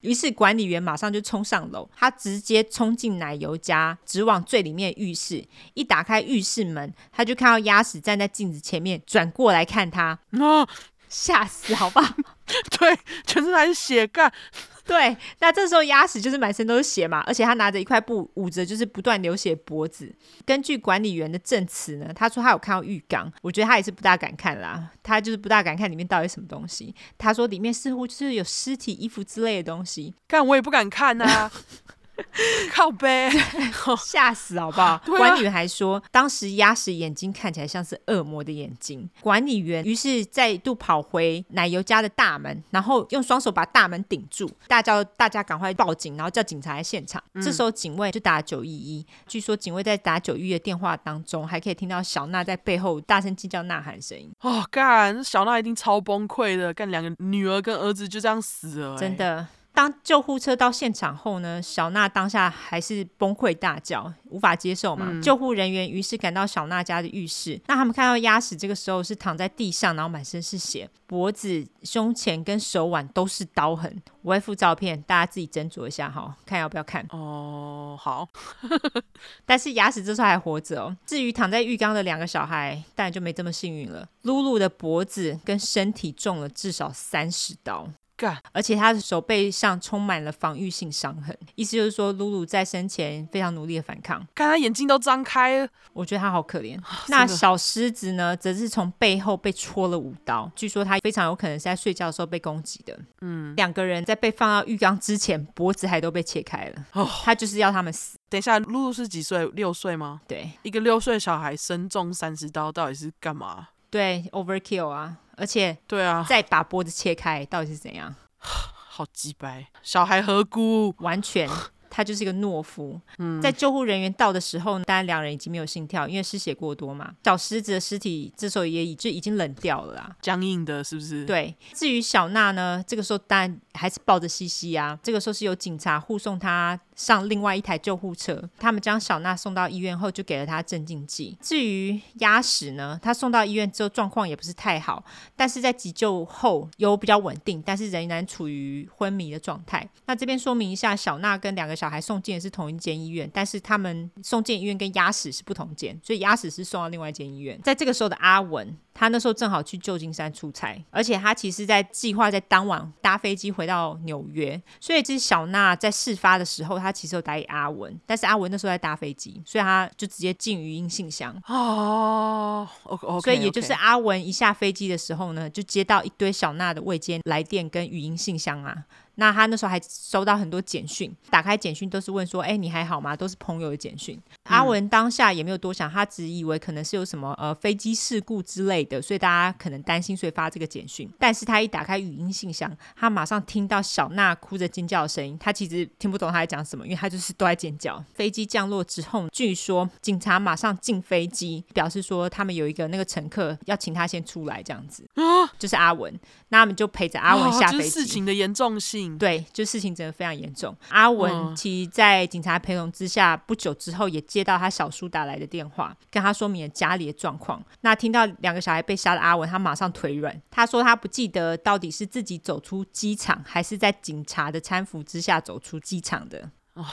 于是管理员马上就冲上楼，他直接冲进奶油家，直往最里面浴室。一打开浴室门，他就看到鸭屎站在镜子前面，转过来看他，吓死，好不好？对，全身还是血干。对，那这时候鸭屎就是满身都是血嘛，而且他拿着一块布捂着，就是不断流血脖子。根据管理员的证词呢，他说他有看到浴缸，我觉得他也是不大敢看啦，他就是不大敢看里面到底什么东西。他说里面似乎就是有尸体、衣服之类的东西，但我也不敢看呐、啊。靠背，吓死好不好？啊、管理员还说，当时鸭屎眼睛看起来像是恶魔的眼睛。管理员于是再度跑回奶油家的大门，然后用双手把大门顶住，大叫大家赶快报警，然后叫警察来现场。嗯、这时候警卫就打九一一，据说警卫在打九一一的电话当中，还可以听到小娜在背后大声尖叫呐喊声音。哦，干，小娜一定超崩溃的，干两个女儿跟儿子就这样死了，真的。当救护车到现场后呢，小娜当下还是崩溃大叫，无法接受嘛。嗯、救护人员于是赶到小娜家的浴室，那他们看到鸭屎这个时候是躺在地上，然后满身是血，脖子、胸前跟手腕都是刀痕。我会附照片，大家自己斟酌一下哈，看要不要看。哦，好。但是牙齿这时候还活着哦。至于躺在浴缸的两个小孩，当然就没这么幸运了。露露的脖子跟身体中了至少三十刀。而且他的手背上充满了防御性伤痕，意思就是说，露露在生前非常努力的反抗，看他眼睛都张开了，我觉得他好可怜。那小狮子呢，则是从背后被戳了五刀，据说他非常有可能是在睡觉的时候被攻击的。嗯，两个人在被放到浴缸之前，脖子还都被切开了。哦，他就是要他们死。等一下，露露是几岁？六岁吗？对，一个六岁小孩身中三十刀，到底是干嘛？对，overkill 啊。而且，对啊，再把脖子切开，到底是怎样？好鸡掰，小孩何辜？完全。他就是一个懦夫。嗯，在救护人员到的时候，当然两人已经没有心跳，因为失血过多嘛。小狮子的尸体这时候也已就已经冷掉了啦，僵硬的，是不是？对。至于小娜呢，这个时候当然还是抱着西西啊。这个时候是有警察护送她上另外一台救护车。他们将小娜送到医院后，就给了她镇静剂。至于鸭屎呢，他送到医院之后状况也不是太好，但是在急救后有比较稳定，但是仍然处于昏迷的状态。那这边说明一下，小娜跟两个小孩送进的是同一间医院，但是他们送进医院跟鸭屎是不同间，所以鸭屎是送到另外一间医院。在这个时候的阿文。他那时候正好去旧金山出差，而且他其实在计划在当晚搭飞机回到纽约，所以这是小娜在事发的时候，他其实有打给阿文，但是阿文那时候在搭飞机，所以他就直接进语音信箱。哦，OK，, okay. 所以也就是阿文一下飞机的时候呢，就接到一堆小娜的未接来电跟语音信箱啊。那他那时候还收到很多简讯，打开简讯都是问说：“哎，你还好吗？”都是朋友的简讯。嗯、阿文当下也没有多想，他只以为可能是有什么呃飞机事故之类的，所以大家可能担心，所以发这个简讯。但是他一打开语音信箱，他马上听到小娜哭着尖叫的声音。他其实听不懂他在讲什么，因为他就是都在尖叫。飞机降落之后，据说警察马上进飞机，表示说他们有一个那个乘客要请他先出来，这样子。啊，就是阿文。那他们就陪着阿文下飞机。哦、事情的严重性。对，就事情真的非常严重。阿文其实在警察陪同之下，不久之后也接到他小叔打来的电话，跟他说明了家里的状况。那听到两个小孩被杀的阿文，他马上腿软。他说他不记得到底是自己走出机场，还是在警察的搀扶之下走出机场的。哦，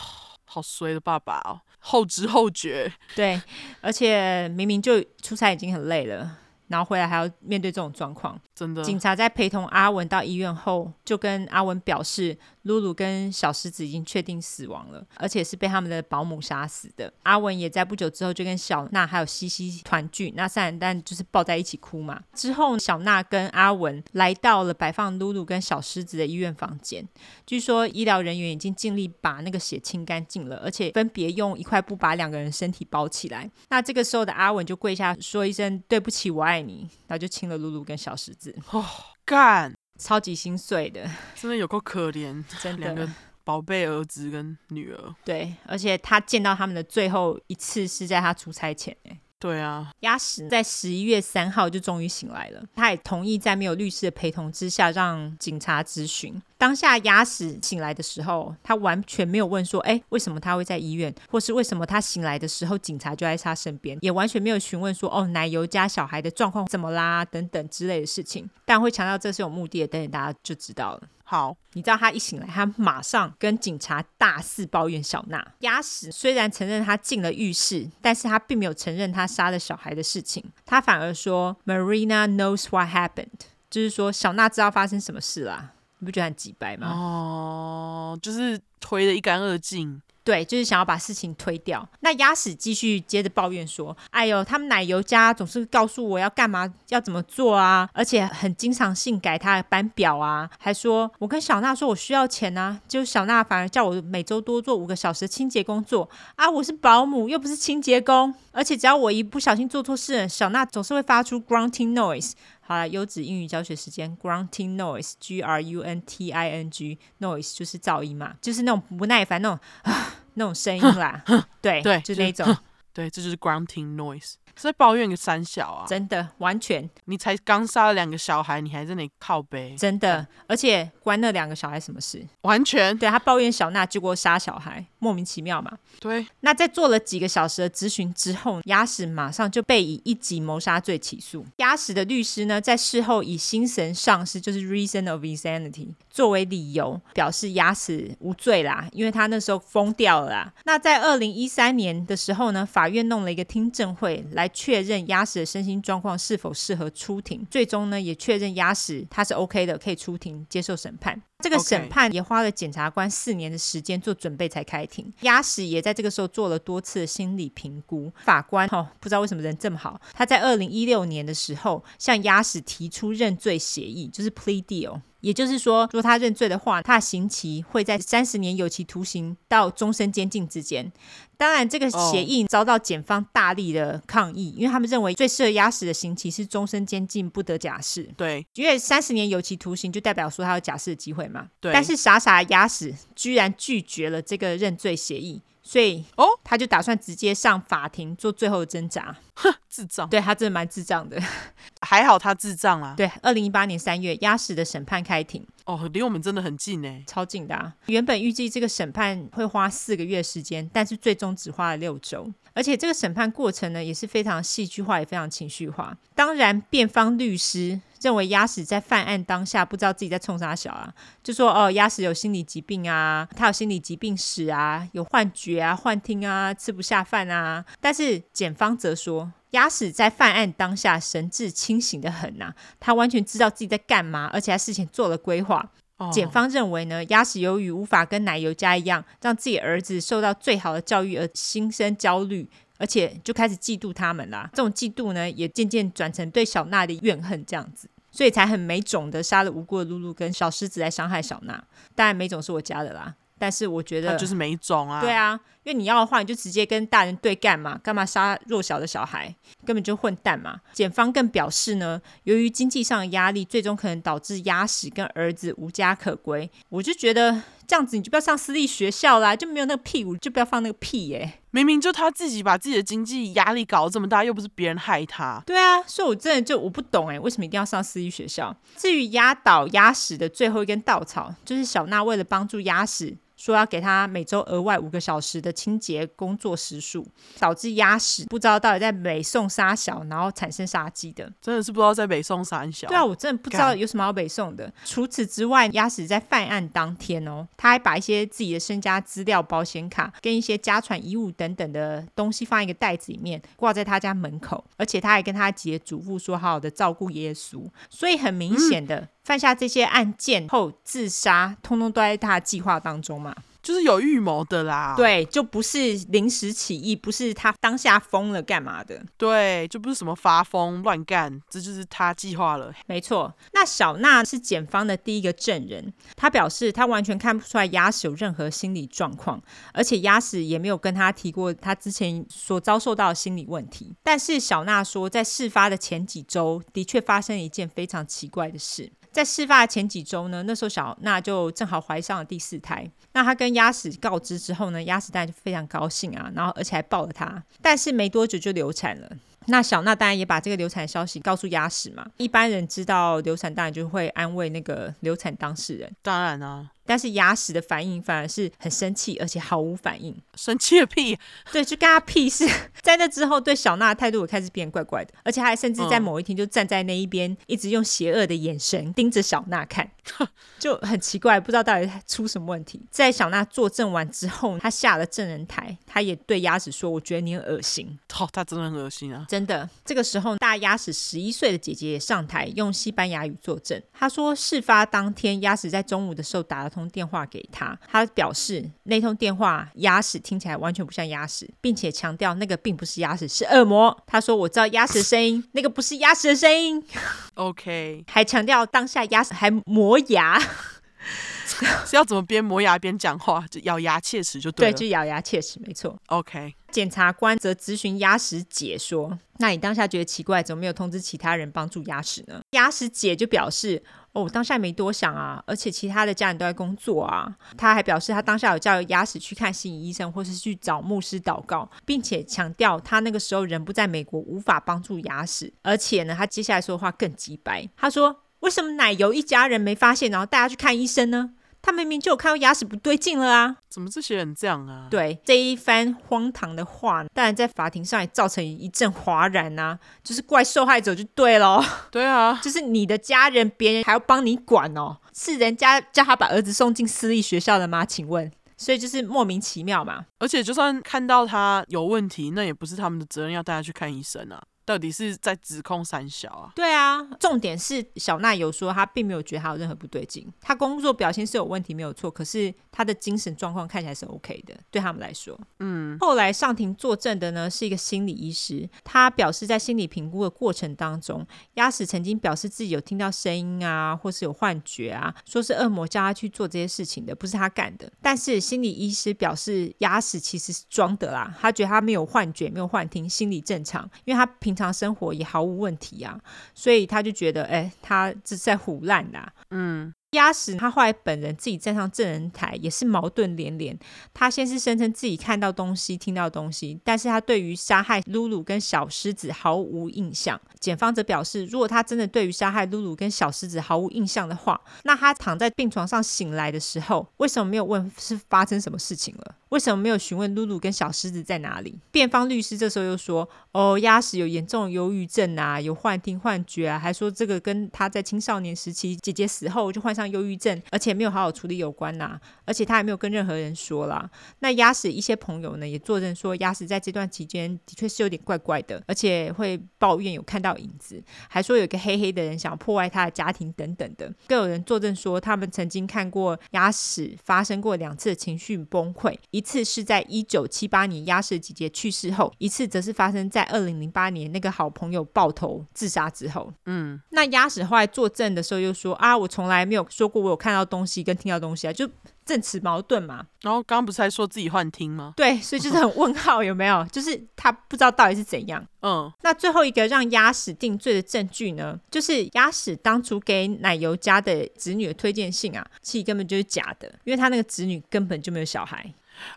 好衰的爸爸哦，后知后觉。对，而且明明就出差已经很累了。然后回来还要面对这种状况，真的。警察在陪同阿文到医院后，就跟阿文表示，露露跟小狮子已经确定死亡了，而且是被他们的保姆杀死的。阿文也在不久之后就跟小娜还有西西团聚，那三人但就是抱在一起哭嘛。之后，小娜跟阿文来到了摆放露露跟小狮子的医院房间，据说医疗人员已经尽力把那个血清干净了，而且分别用一块布把两个人身体包起来。那这个时候的阿文就跪下说一声对不起，我爱你，然后就亲了露露跟小狮子。哦，干！超级心碎的，真的有够可怜，真的。两个宝贝儿子跟女儿，对，而且他见到他们的最后一次是在他出差前，哎。对啊，鸭屎在十一月三号就终于醒来了。他也同意在没有律师的陪同之下让警察咨询。当下鸭屎醒来的时候，他完全没有问说：“哎，为什么他会在医院？或是为什么他醒来的时候警察就在他身边？”也完全没有询问说：“哦，奶油家小孩的状况怎么啦？”等等之类的事情。但会强调这是有目的的，等等大家就知道了。好，你知道他一醒来，他马上跟警察大肆抱怨小娜。鸭屎虽然承认他进了浴室，但是他并没有承认他杀了小孩的事情。他反而说，Marina knows what happened，就是说小娜知道发生什么事啦。你不觉得很鸡掰吗？哦，就是推得一干二净。对，就是想要把事情推掉。那鸭屎继续接着抱怨说：“哎呦，他们奶油家总是告诉我要干嘛，要怎么做啊，而且很经常性改他的班表啊，还说我跟小娜说我需要钱啊，就小娜反而叫我每周多做五个小时清洁工作啊，我是保姆又不是清洁工，而且只要我一不小心做错事，小娜总是会发出 grunting noise。好了，优质英语教学时间，grunting noise，G R U N T I N G noise 就是噪音嘛，就是那种不耐烦那种啊那种声音啦，对对，就那种，对，这就是 grunting noise。是在抱怨个三小啊！真的，完全，你才刚杀了两个小孩，你还在那里靠背，真的，而且关那两个小孩什么事？完全，对他抱怨小娜结果杀小孩，莫名其妙嘛。对，那在做了几个小时的咨询之后，鸭屎马上就被以一级谋杀罪起诉。压死的律师呢，在事后以精神丧失，就是 reason of insanity 作为理由，表示鸭屎无罪啦，因为他那时候疯掉了啦。那在二零一三年的时候呢，法院弄了一个听证会来。确认鸭屎的身心状况是否适合出庭，最终呢也确认鸭屎他是 OK 的，可以出庭接受审判。这个审判也花了检察官四年的时间做准备才开庭。鸭屎也在这个时候做了多次的心理评估。法官哦，不知道为什么人这么好，他在二零一六年的时候向鸭屎提出认罪协议，就是 plea deal。也就是说，如果他认罪的话，他的刑期会在三十年有期徒刑到终身监禁之间。当然，这个协议遭到检方大力的抗议，因为他们认为最适合压死的刑期是终身监禁，不得假释。对，因为三十年有期徒刑就代表说他有假释的机会嘛。对，但是傻傻的押使居然拒绝了这个认罪协议。所以哦，他就打算直接上法庭做最后的挣扎。哼，智障！对，他真的蛮智障的。还好他智障啊。对，二零一八年三月，压死的审判开庭。哦，离我们真的很近呢，超近的啊。原本预计这个审判会花四个月时间，但是最终只花了六周。而且这个审判过程呢，也是非常戏剧化，也非常情绪化。当然，辩方律师。认为押使在犯案当下不知道自己在冲啥小啊，就说哦，押使有心理疾病啊，他有心理疾病史啊，有幻觉啊、幻听啊，吃不下饭啊。但是检方则说，押使在犯案当下神志清醒的很呐、啊，他完全知道自己在干嘛，而且他事前做了规划。哦、检方认为呢，押使由于无法跟奶油家一样，让自己儿子受到最好的教育而心生焦虑。而且就开始嫉妒他们啦，这种嫉妒呢，也渐渐转成对小娜的怨恨，这样子，所以才很没种的杀了无辜的露露跟小狮子来伤害小娜。当然没种是我家的啦，但是我觉得就是没种啊。对啊，因为你要的话，你就直接跟大人对干嘛？干嘛杀弱小的小孩？根本就混蛋嘛！检方更表示呢，由于经济上的压力，最终可能导致鸭屎跟儿子无家可归。我就觉得。这样子你就不要上私立学校啦，就没有那个屁股，就不要放那个屁耶、欸。明明就他自己把自己的经济压力搞得这么大，又不是别人害他。对啊，所以我真的就我不懂哎，为什么一定要上私立学校？至于压倒鸭屎的最后一根稻草，就是小娜为了帮助押使。说要给他每周额外五个小时的清洁工作时数，导致鸭屎不知道到底在北宋杀小，然后产生杀机的，真的是不知道在北宋杀小。对啊，我真的不知道有什么要北宋的。除此之外，鸭屎在犯案当天哦，他还把一些自己的身家资料、保险卡跟一些家传遗物等等的东西放一个袋子里面，挂在他家门口，而且他还跟他姐嘱咐说，好好的照顾爷爷叔。所以很明显的。嗯犯下这些案件后自杀，通通都在他的计划当中嘛，就是有预谋的啦。对，就不是临时起意，不是他当下疯了干嘛的。对，就不是什么发疯乱干，这就是他计划了。没错，那小娜是检方的第一个证人，他表示他完全看不出来鸭屎有任何心理状况，而且鸭屎也没有跟他提过他之前所遭受到的心理问题。但是小娜说，在事发的前几周，的确发生了一件非常奇怪的事。在事发前几周呢，那时候小娜就正好怀上了第四胎。那她跟鸭屎告知之后呢，鸭屎当然就非常高兴啊，然后而且还抱了她。但是没多久就流产了。那小娜当然也把这个流产消息告诉鸭屎嘛。一般人知道流产，当然就会安慰那个流产当事人。当然啊。但是牙齿的反应反而是很生气，而且毫无反应。生气个屁！对，就跟他屁事。在那之后，对小娜的态度也开始变怪怪的，而且他还甚至在某一天就站在那一边，一直用邪恶的眼神盯着小娜看，就很奇怪，不知道到底出什么问题。在小娜作证完之后，他下了证人台，他也对牙齿说：“我觉得你很恶心。”哦，他真的很恶心啊！真的。这个时候，大牙齿十一岁的姐姐也上台，用西班牙语作证。他说，事发当天，牙齿在中午的时候打了通电话给他，他表示那通电话押使听起来完全不像押使，并且强调那个并不是押使，是恶魔。他说：“我知道押使的声音，那个不是押使的声音。” OK，还强调当下押使还磨牙，是要怎么边磨牙边讲话？就咬牙切齿就对了。对，就咬牙切齿，没错。OK，检察官则咨询押使姐说：“那你当下觉得奇怪，怎么没有通知其他人帮助押使呢？”押使姐就表示。哦，当下没多想啊，而且其他的家人都在工作啊。他还表示，他当下有叫牙齿去看心理医生，或是去找牧师祷告，并且强调他那个时候人不在美国，无法帮助牙齿。而且呢，他接下来说的话更直白，他说：“为什么奶油一家人没发现，然后带他去看医生呢？”他明明就有看到牙齿不对劲了啊！怎么这些人这样啊？对，这一番荒唐的话，当然在法庭上也造成一阵哗然啊，就是怪受害者就对了。对啊，就是你的家人，别人还要帮你管哦，是人家叫他把儿子送进私立学校的吗？请问，所以就是莫名其妙嘛。而且就算看到他有问题，那也不是他们的责任要带他去看医生啊。到底是在指控三小啊？对啊，重点是小奈有说他并没有觉得他有任何不对劲，他工作表现是有问题没有错，可是他的精神状况看起来是 OK 的，对他们来说。嗯，后来上庭作证的呢是一个心理医师，他表示在心理评估的过程当中，鸭屎曾经表示自己有听到声音啊，或是有幻觉啊，说是恶魔叫他去做这些事情的，不是他干的。但是心理医师表示鸭屎其实是装的啦，他觉得他没有幻觉，没有幻听，心理正常，因为他平平常生活也毫无问题啊，所以他就觉得，哎，他这是在胡烂啦。嗯。鸭屎，他后来本人自己站上证人台，也是矛盾连连。他先是声称自己看到东西、听到东西，但是他对于杀害露露跟小狮子毫无印象。检方则表示，如果他真的对于杀害露露跟小狮子毫无印象的话，那他躺在病床上醒来的时候，为什么没有问是发生什么事情了？为什么没有询问露露跟小狮子在哪里？辩方律师这时候又说：“哦，鸭屎有严重忧郁症啊，有幻听幻觉啊，还说这个跟他在青少年时期姐姐死后就患上忧郁症，而且没有好好处理有关啦、啊，而且他也没有跟任何人说啦。那鸭屎一些朋友呢也作证说，鸭屎在这段期间的确是有点怪怪的，而且会抱怨有看到影子，还说有一个黑黑的人想要破坏他的家庭等等的。更有人作证说，他们曾经看过鸭屎发生过两次情绪崩溃。”一次是在一九七八年鸭屎姐姐去世后，一次则是发生在二零零八年那个好朋友爆头自杀之后。嗯，那鸭屎后来作证的时候又说啊，我从来没有说过我有看到东西跟听到东西啊，就证词矛盾嘛。然后刚刚不是还说自己幻听吗？对，所以就是很问号，有没有？就是他不知道到底是怎样。嗯，那最后一个让鸭屎定罪的证据呢，就是鸭屎当初给奶油家的子女的推荐信啊，其实根本就是假的，因为他那个子女根本就没有小孩。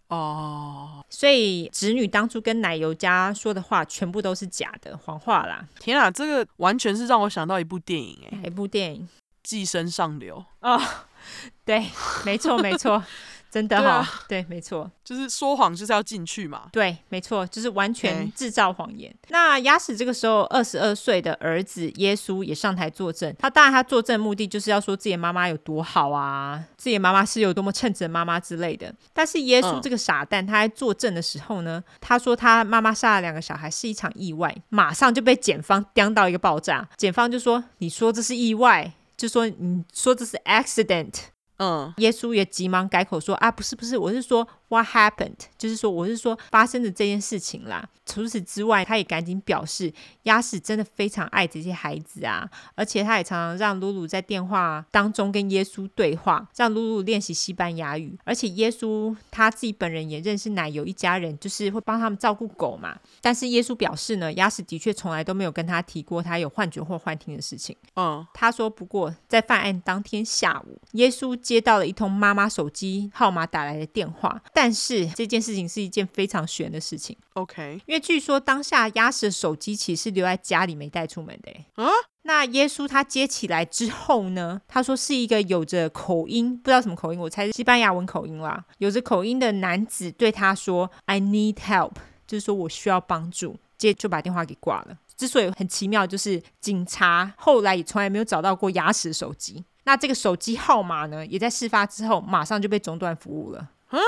哦，所以侄女当初跟奶油家说的话全部都是假的谎话啦！天啊，这个完全是让我想到一部电影哎，一部电影《寄生上流》哦，对，没错没错。真的哈、哦，对，啊、对，没错，就是说谎就是要进去嘛。对，没错，就是完全制造谎言。那鸭屎这个时候二十二岁的儿子耶稣也上台作证。他当然他作证目的就是要说自己的妈妈有多好啊，自己的妈妈是有多么称职的妈妈之类的。但是耶稣这个傻蛋，他在作证的时候呢，嗯、他说他妈妈杀了两个小孩是一场意外，马上就被检方刁到一个爆炸。检方就说：“你说这是意外，就说你说这是 accident。”嗯，耶稣也急忙改口说啊，不是不是，我是说。What happened？就是说，我是说发生的这件事情啦。除此之外，他也赶紧表示，鸭屎真的非常爱这些孩子啊，而且他也常常让露露在电话当中跟耶稣对话，让露露练习西班牙语。而且耶稣他自己本人也认识奶油一家人，就是会帮他们照顾狗嘛。但是耶稣表示呢，鸭屎的确从来都没有跟他提过他有幻觉或幻听的事情。嗯，他说不过在犯案当天下午，耶稣接到了一通妈妈手机号码打来的电话。但是这件事情是一件非常悬的事情，OK？因为据说当下鸭屎的手机其实是留在家里没带出门的。啊？那耶稣他接起来之后呢？他说是一个有着口音，不知道什么口音，我猜是西班牙文口音啦。有着口音的男子对他说：“I need help”，就是说我需要帮助。接就把电话给挂了。之所以很奇妙，就是警察后来也从来没有找到过牙齿手机。那这个手机号码呢，也在事发之后马上就被中断服务了。啊？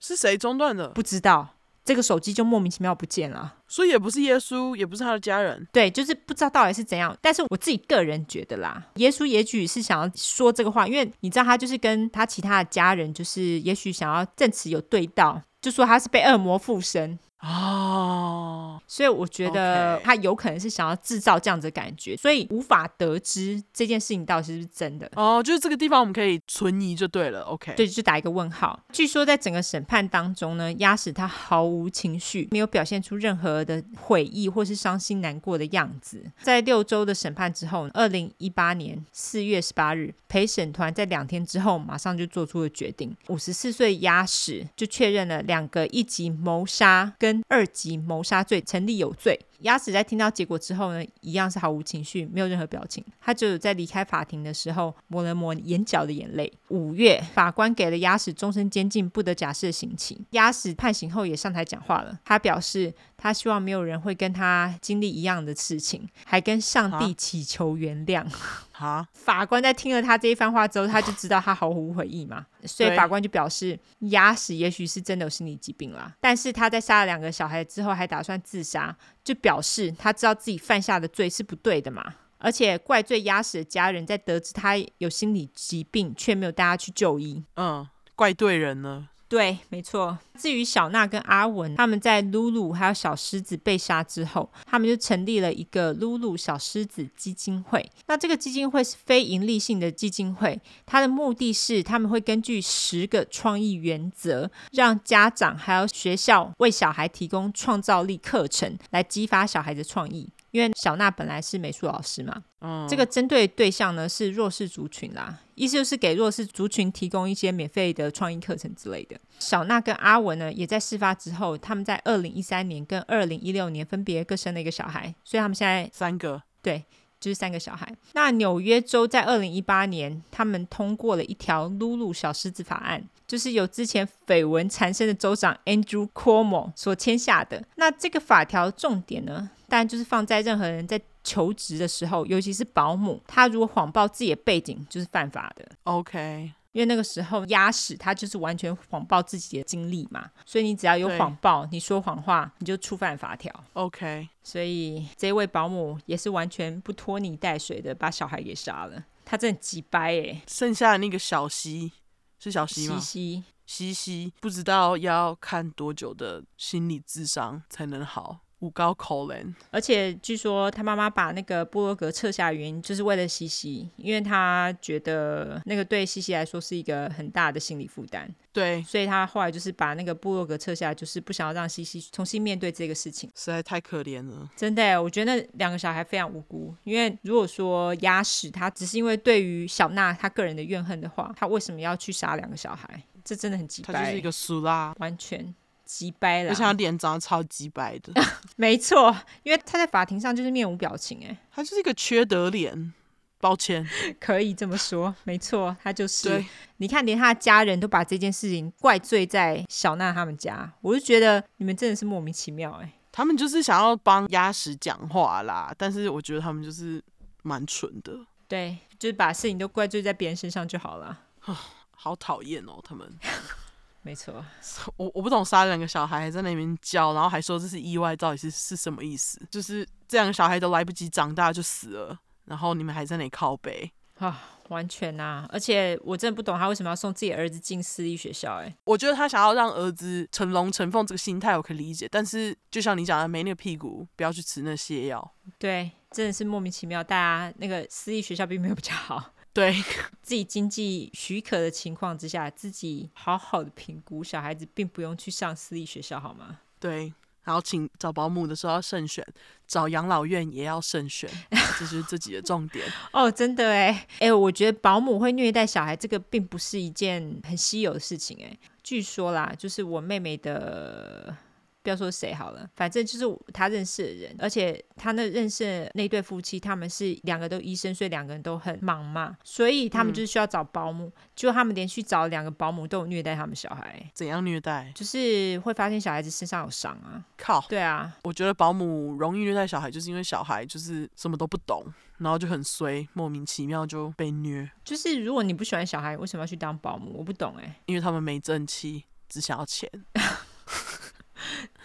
是谁中断的？不知道，这个手机就莫名其妙不见了。所以也不是耶稣，也不是他的家人。对，就是不知道到底是怎样。但是我自己个人觉得啦，耶稣也许是想要说这个话，因为你知道他就是跟他其他的家人，就是也许想要证词有对到，就说他是被恶魔附身。哦，所以我觉得他有可能是想要制造这样子的感觉，所以无法得知这件事情到底是不是真的。哦，就是这个地方我们可以存疑就对了。OK，对，就打一个问号。据说在整个审判当中呢，鸭屎他毫无情绪，没有表现出任何的悔意或是伤心难过的样子。在六周的审判之后，二零一八年四月十八日，陪审团在两天之后马上就做出了决定，五十四岁鸭屎就确认了两个一级谋杀跟二级谋杀罪成立有罪。鸭屎在听到结果之后呢，一样是毫无情绪，没有任何表情。他只有在离开法庭的时候抹了抹眼角的眼泪。五月，法官给了鸭屎终身监禁不得假释的刑期。鸭屎判刑后也上台讲话了，他表示他希望没有人会跟他经历一样的事情，还跟上帝祈求原谅。哈法官在听了他这一番话之后，他就知道他毫无悔意嘛，所以法官就表示压死也许是真的有心理疾病啦，但是他在杀了两个小孩之后还打算自杀。就表示他知道自己犯下的罪是不对的嘛。而且怪罪压死的家人，在得知他有心理疾病，却没有带他去就医。嗯，怪对人了。对，没错。至于小娜跟阿文，他们在露露还有小狮子被杀之后，他们就成立了一个露露小狮子基金会。那这个基金会是非盈利性的基金会，它的目的是他们会根据十个创意原则，让家长还有学校为小孩提供创造力课程，来激发小孩的创意。因为小娜本来是美术老师嘛，嗯，这个针对对象呢是弱势族群啦，意思就是给弱势族群提供一些免费的创意课程之类的。小娜跟阿文呢，也在事发之后，他们在二零一三年跟二零一六年分别各生了一个小孩，所以他们现在三个，对，就是三个小孩。那纽约州在二零一八年，他们通过了一条“露露小狮子法案”，就是由之前绯闻缠身的州长 Andrew Cuomo 所签下的。那这个法条重点呢？当然就是放在任何人在求职的时候，尤其是保姆，她如果谎报自己的背景，就是犯法的。OK，因为那个时候压死他就是完全谎报自己的经历嘛，所以你只要有谎报，你说谎话，你就触犯法条。OK，所以这位保姆也是完全不拖泥带水的把小孩给杀了，他真的很鸡掰哎。剩下的那个小西是小西吗？西西西西，不知道要看多久的心理智商才能好。五高口人，而且据说他妈妈把那个部落格撤下原因，就是为了西西，因为他觉得那个对西西来说是一个很大的心理负担。对，所以他后来就是把那个部落格撤下，就是不想要让西西重新面对这个事情。实在太可怜了，真的，我觉得那两个小孩非常无辜。因为如果说压死他只是因为对于小娜他个人的怨恨的话，他为什么要去杀两个小孩？这真的很奇怪。他就是一个苏拉，完全。鸡掰了，而且他脸长得超鸡掰的，没错，因为他在法庭上就是面无表情，哎，他就是一个缺德脸，抱歉，可以这么说，没错，他就是。你看，连他的家人都把这件事情怪罪在小娜他们家，我就觉得你们真的是莫名其妙，哎，他们就是想要帮鸭屎讲话啦，但是我觉得他们就是蛮蠢的，对，就是把事情都怪罪在别人身上就好了，好讨厌哦，他们。没错，我我不懂杀两个小孩还在那边叫，然后还说这是意外，到底是是什么意思？就是这两个小孩都来不及长大就死了，然后你们还在那里靠背啊？完全呐、啊！而且我真的不懂他为什么要送自己儿子进私立学校？哎，我觉得他想要让儿子成龙成凤这个心态我可以理解，但是就像你讲的，没那个屁股，不要去吃那泻药。对，真的是莫名其妙。大家那个私立学校并没有比较好。对，自己经济许可的情况之下，自己好好的评估小孩子，并不用去上私立学校，好吗？对，然后请找保姆的时候要慎选，找养老院也要慎选，这是自己的重点。哦，真的哎哎，我觉得保姆会虐待小孩，这个并不是一件很稀有的事情哎。据说啦，就是我妹妹的。不要说谁好了，反正就是他认识的人，而且他那认识的那对夫妻，他们是两个都医生，所以两个人都很忙嘛，所以他们就是需要找保姆。就、嗯、他们连续找两个保姆都有虐待他们小孩。怎样虐待？就是会发现小孩子身上有伤啊。靠！对啊，我觉得保姆容易虐待小孩，就是因为小孩就是什么都不懂，然后就很衰，莫名其妙就被虐。就是如果你不喜欢小孩，为什么要去当保姆？我不懂哎、欸。因为他们没正气，只想要钱。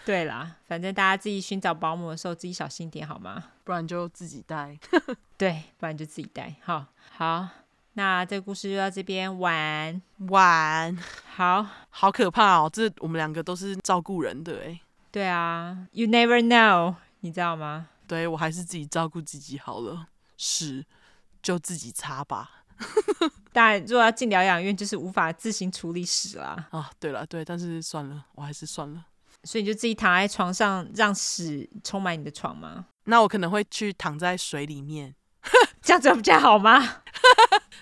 对啦，反正大家自己寻找保姆的时候，自己小心点好吗？不然就自己带。对，不然就自己带。好，好，那这个故事就到这边，晚晚，好好可怕哦！这我们两个都是照顾人的哎。对啊，You never know，你知道吗？对，我还是自己照顾自己好了，屎就自己擦吧。当然，如果要进疗养院，就是无法自行处理屎啦。啊，对了，对，但是算了，我还是算了。所以你就自己躺在床上，让屎充满你的床吗？那我可能会去躺在水里面，这样子比较好吗？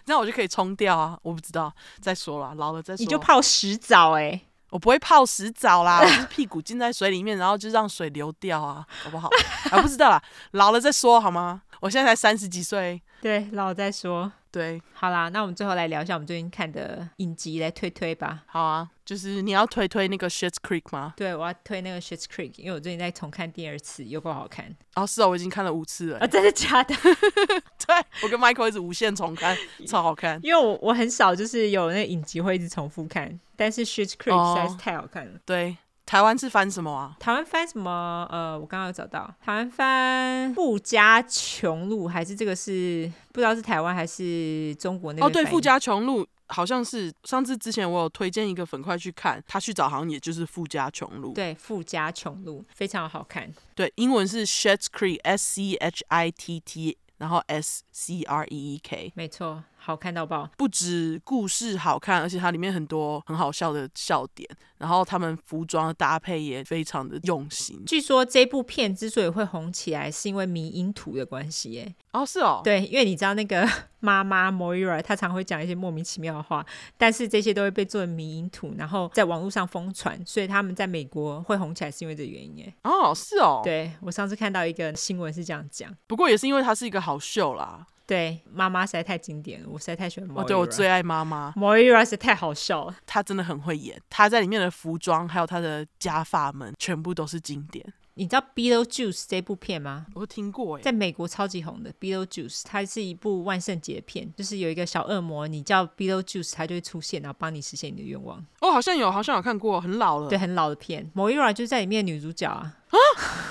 那我就可以冲掉啊！我不知道，再说了，老了再说。你就泡屎澡哎、欸！我不会泡屎澡啦，我就是屁股浸在水里面，然后就让水流掉啊，好不好？啊，不知道啦，老了再说好吗？我现在才三十几岁，对，老了再说。对，好啦，那我们最后来聊一下我们最近看的影集，来推推吧。好啊，就是你要推推那个《Schitt's Creek》吗？对，我要推那个《Schitt's Creek》，因为我最近在重看第二次，有够好看。哦，是哦，我已经看了五次了。啊、哦，真的假的？对，我跟 Michael 一直无限重看，超好看。因为我我很少就是有那影集会一直重复看，但是《Schitt's Creek》实在是太好看了。对。台湾是翻什么啊？台湾翻什么？呃，我刚刚有找到，台湾翻富家穷路，还是这个是不知道是台湾还是中国那边？哦，对，富家穷路好像是上次之前我有推荐一个粉块去看，他去找好像也就是富家穷路。对，富家穷路非常好看。对，英文是 Schitt's Creek，S C H I T T，然后 S C R E E K，没错。好看到爆！不止故事好看，而且它里面很多很好笑的笑点，然后他们服装搭配也非常的用心。据说这部片之所以会红起来，是因为迷因图的关系耶。哦，是哦。对，因为你知道那个妈妈 Moira，她常会讲一些莫名其妙的话，但是这些都会被做成迷因图，然后在网络上疯传，所以他们在美国会红起来是因为这个原因耶。哦，是哦。对，我上次看到一个新闻是这样讲，不过也是因为它是一个好秀啦。对，妈妈实在太经典了，我实在太喜欢。哦，对，我最爱妈妈。Moira 实在太好笑了，她真的很会演，她在里面的服装还有她的假发们，全部都是经典。你知道 Beetlejuice 这部片吗？我听过，在美国超级红的 Beetlejuice，它是一部万圣节片，就是有一个小恶魔，你叫 Beetlejuice，它就会出现，然后帮你实现你的愿望。哦，好像有，好像有看过，很老了。对，很老的片。Moira 就是在里面的女主角啊。啊？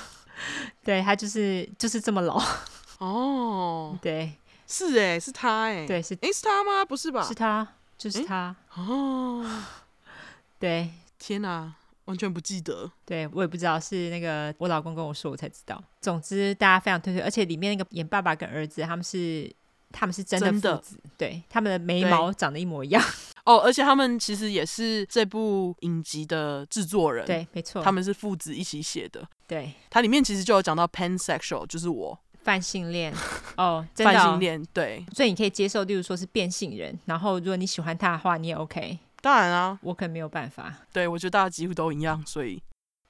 对，她就是就是这么老。哦。对。是哎，是他哎，对，是，哎，是他吗？不是吧？是他，就是他。哦，对，天哪，完全不记得。对，我也不知道，是那个我老公跟我说，我才知道。总之，大家非常推推，而且里面那个演爸爸跟儿子，他们是他们是真的父子，对，他们的眉毛长得一模一样。哦，而且他们其实也是这部影集的制作人，对，没错，他们是父子一起写的。对，它里面其实就有讲到 pansexual，就是我。泛性恋 哦，真的哦，泛性恋对，所以你可以接受，例如说是变性人，然后如果你喜欢他的话，你也 OK。当然啊，我可能没有办法。对，我觉得大家几乎都一样，所以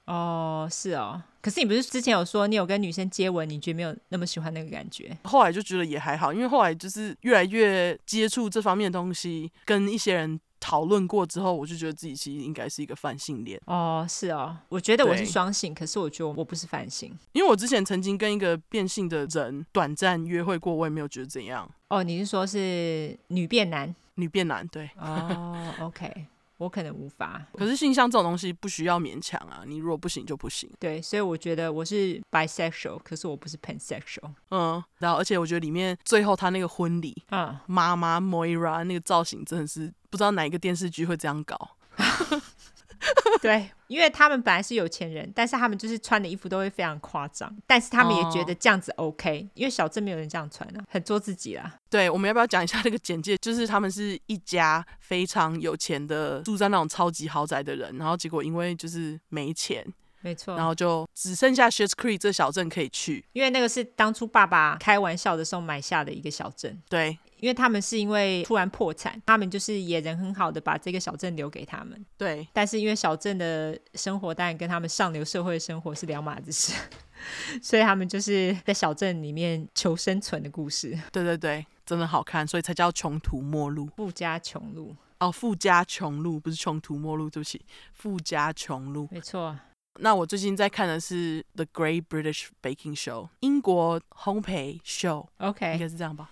哦，是哦。可是你不是之前有说你有跟女生接吻，你觉得没有那么喜欢那个感觉？后来就觉得也还好，因为后来就是越来越接触这方面的东西，跟一些人。讨论过之后，我就觉得自己其实应该是一个泛性恋哦，是哦，我觉得我是双性，可是我觉得我不是泛性，因为我之前曾经跟一个变性的人短暂约会过，我也没有觉得怎样。哦，你是说是女变男？女变男，对。哦，OK。我可能无法，可是性向这种东西不需要勉强啊，你如果不行就不行。对，所以我觉得我是 bisexual，可是我不是 pansexual。嗯，然后而且我觉得里面最后他那个婚礼，嗯，妈妈 Moira 那个造型真的是不知道哪一个电视剧会这样搞。对，因为他们本来是有钱人，但是他们就是穿的衣服都会非常夸张，但是他们也觉得这样子 OK，、哦、因为小镇没有人这样穿啊，很做自己啦。对，我们要不要讲一下那个简介？就是他们是一家非常有钱的，住在那种超级豪宅的人，然后结果因为就是没钱，没错，然后就只剩下 Schitt's Creek 这小镇可以去，因为那个是当初爸爸开玩笑的时候买下的一个小镇。对。因为他们是因为突然破产，他们就是也人很好的把这个小镇留给他们。对，但是因为小镇的生活当然跟他们上流社会的生活是两码子事，所以他们就是在小镇里面求生存的故事。对对对，真的好看，所以才叫穷途末路。富家穷路哦，富家穷路不是穷途末路，对不起，富家穷路。没错。那我最近在看的是《The Great British Baking Show》，英国烘焙秀。OK，应该是这样吧。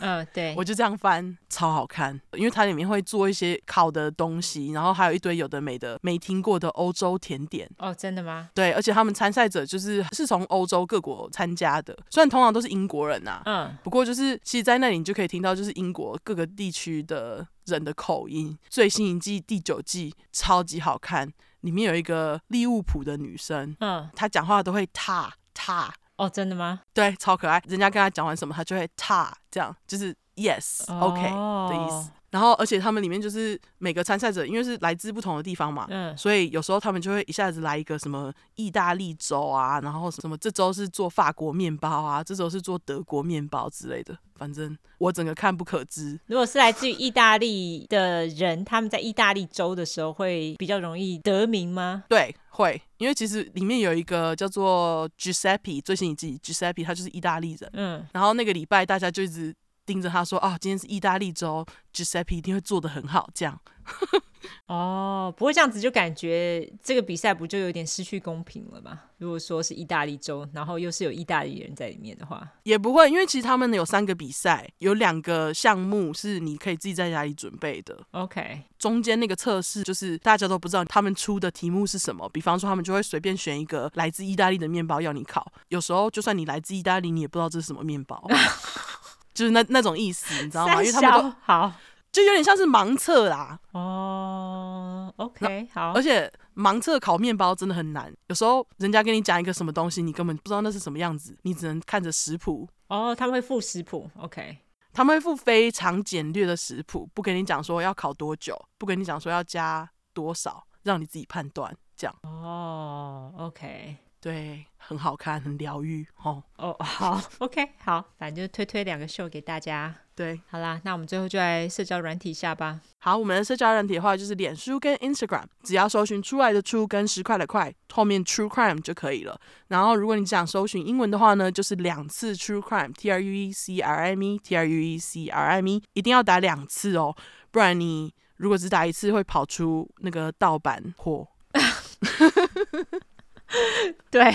嗯，对，我就这样翻，超好看，因为它里面会做一些烤的东西，然后还有一堆有的没的没听过的欧洲甜点。哦，真的吗？对，而且他们参赛者就是是从欧洲各国参加的，虽然通常都是英国人呐、啊，嗯，不过就是其实，在那里你就可以听到就是英国各个地区的人的口音。最新一季第九季超级好看，里面有一个利物浦的女生，嗯，她讲话都会踏踏。哦，真的吗？对，超可爱。人家跟他讲完什么，他就会差这样，就是 yes，OK、oh. okay、的意思。然后，而且他们里面就是每个参赛者，因为是来自不同的地方嘛，嗯，所以有时候他们就会一下子来一个什么意大利州啊，然后什么这周是做法国面包啊，这周是做德国面包之类的。反正我整个看不可知。如果是来自于意大利的人，他们在意大利州的时候会比较容易得名吗？对，会，因为其实里面有一个叫做 Giuseppe，最新一季 Giuseppe，他就是意大利人，嗯，然后那个礼拜大家就一直。盯着他说：“哦，今天是意大利州，Giuseppe 一定会做的很好。”这样。哦，不会这样子就感觉这个比赛不就有点失去公平了吗？如果说是意大利州，然后又是有意大利人在里面的话，也不会，因为其实他们有三个比赛，有两个项目是你可以自己在家里准备的。OK，中间那个测试就是大家都不知道他们出的题目是什么，比方说他们就会随便选一个来自意大利的面包要你烤，有时候就算你来自意大利，你也不知道这是什么面包，就是那那种意思，你知道吗？因为他们都好。就有点像是盲测啦。哦，OK，好。而且盲测烤面包真的很难，有时候人家跟你讲一个什么东西，你根本不知道那是什么样子，你只能看着食谱。哦，他们会附食谱，OK。他们会附非常简略的食谱，不跟你讲说要烤多久，不跟你讲说要加多少，让你自己判断这样。哦，OK。对，很好看，很疗愈哦。哦，好，OK，好，反正就推推两个秀给大家。对，好啦，那我们最后就来社交软体下吧。好，我们的社交软体的话就是脸书跟 Instagram，只要搜寻出来的出跟十块的块后面 True Crime 就可以了。然后如果你想搜寻英文的话呢，就是两次 True Crime，T R U E C R I M E，T R U E C R I M E，一定要打两次哦，不然你如果只打一次会跑出那个盗版货。对，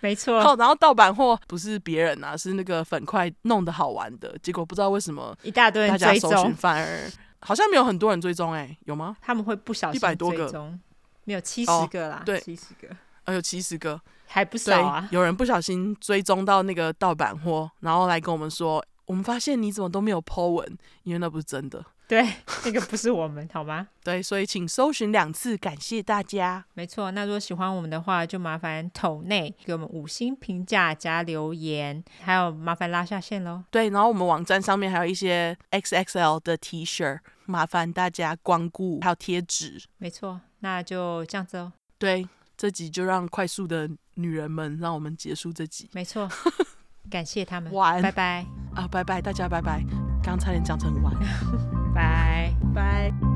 没错。然后盗版货不是别人啊，是那个粉块弄得好玩的，结果不知道为什么一大堆人追踪，反而好像没有很多人追踪，哎，有吗？他们会不小心一百多个，没有七十个啦，哦、对，七十个，呃，有七十个，还不少啊。有人不小心追踪到那个盗版货，然后来跟我们说，我们发现你怎么都没有 po 文，因为那不是真的。对，那个不是我们，好吗？对，所以请搜寻两次，感谢大家。没错，那如果喜欢我们的话，就麻烦抖内给我们五星评价加留言，还有麻烦拉下线喽。对，然后我们网站上面还有一些 XXL 的 T 恤，麻烦大家光顾，还有贴纸。没错，那就这样子哦。对，这集就让快速的女人们让我们结束这集。没错，感谢他们。晚安，拜拜。啊，拜拜，大家拜拜。刚差点讲成完，拜拜。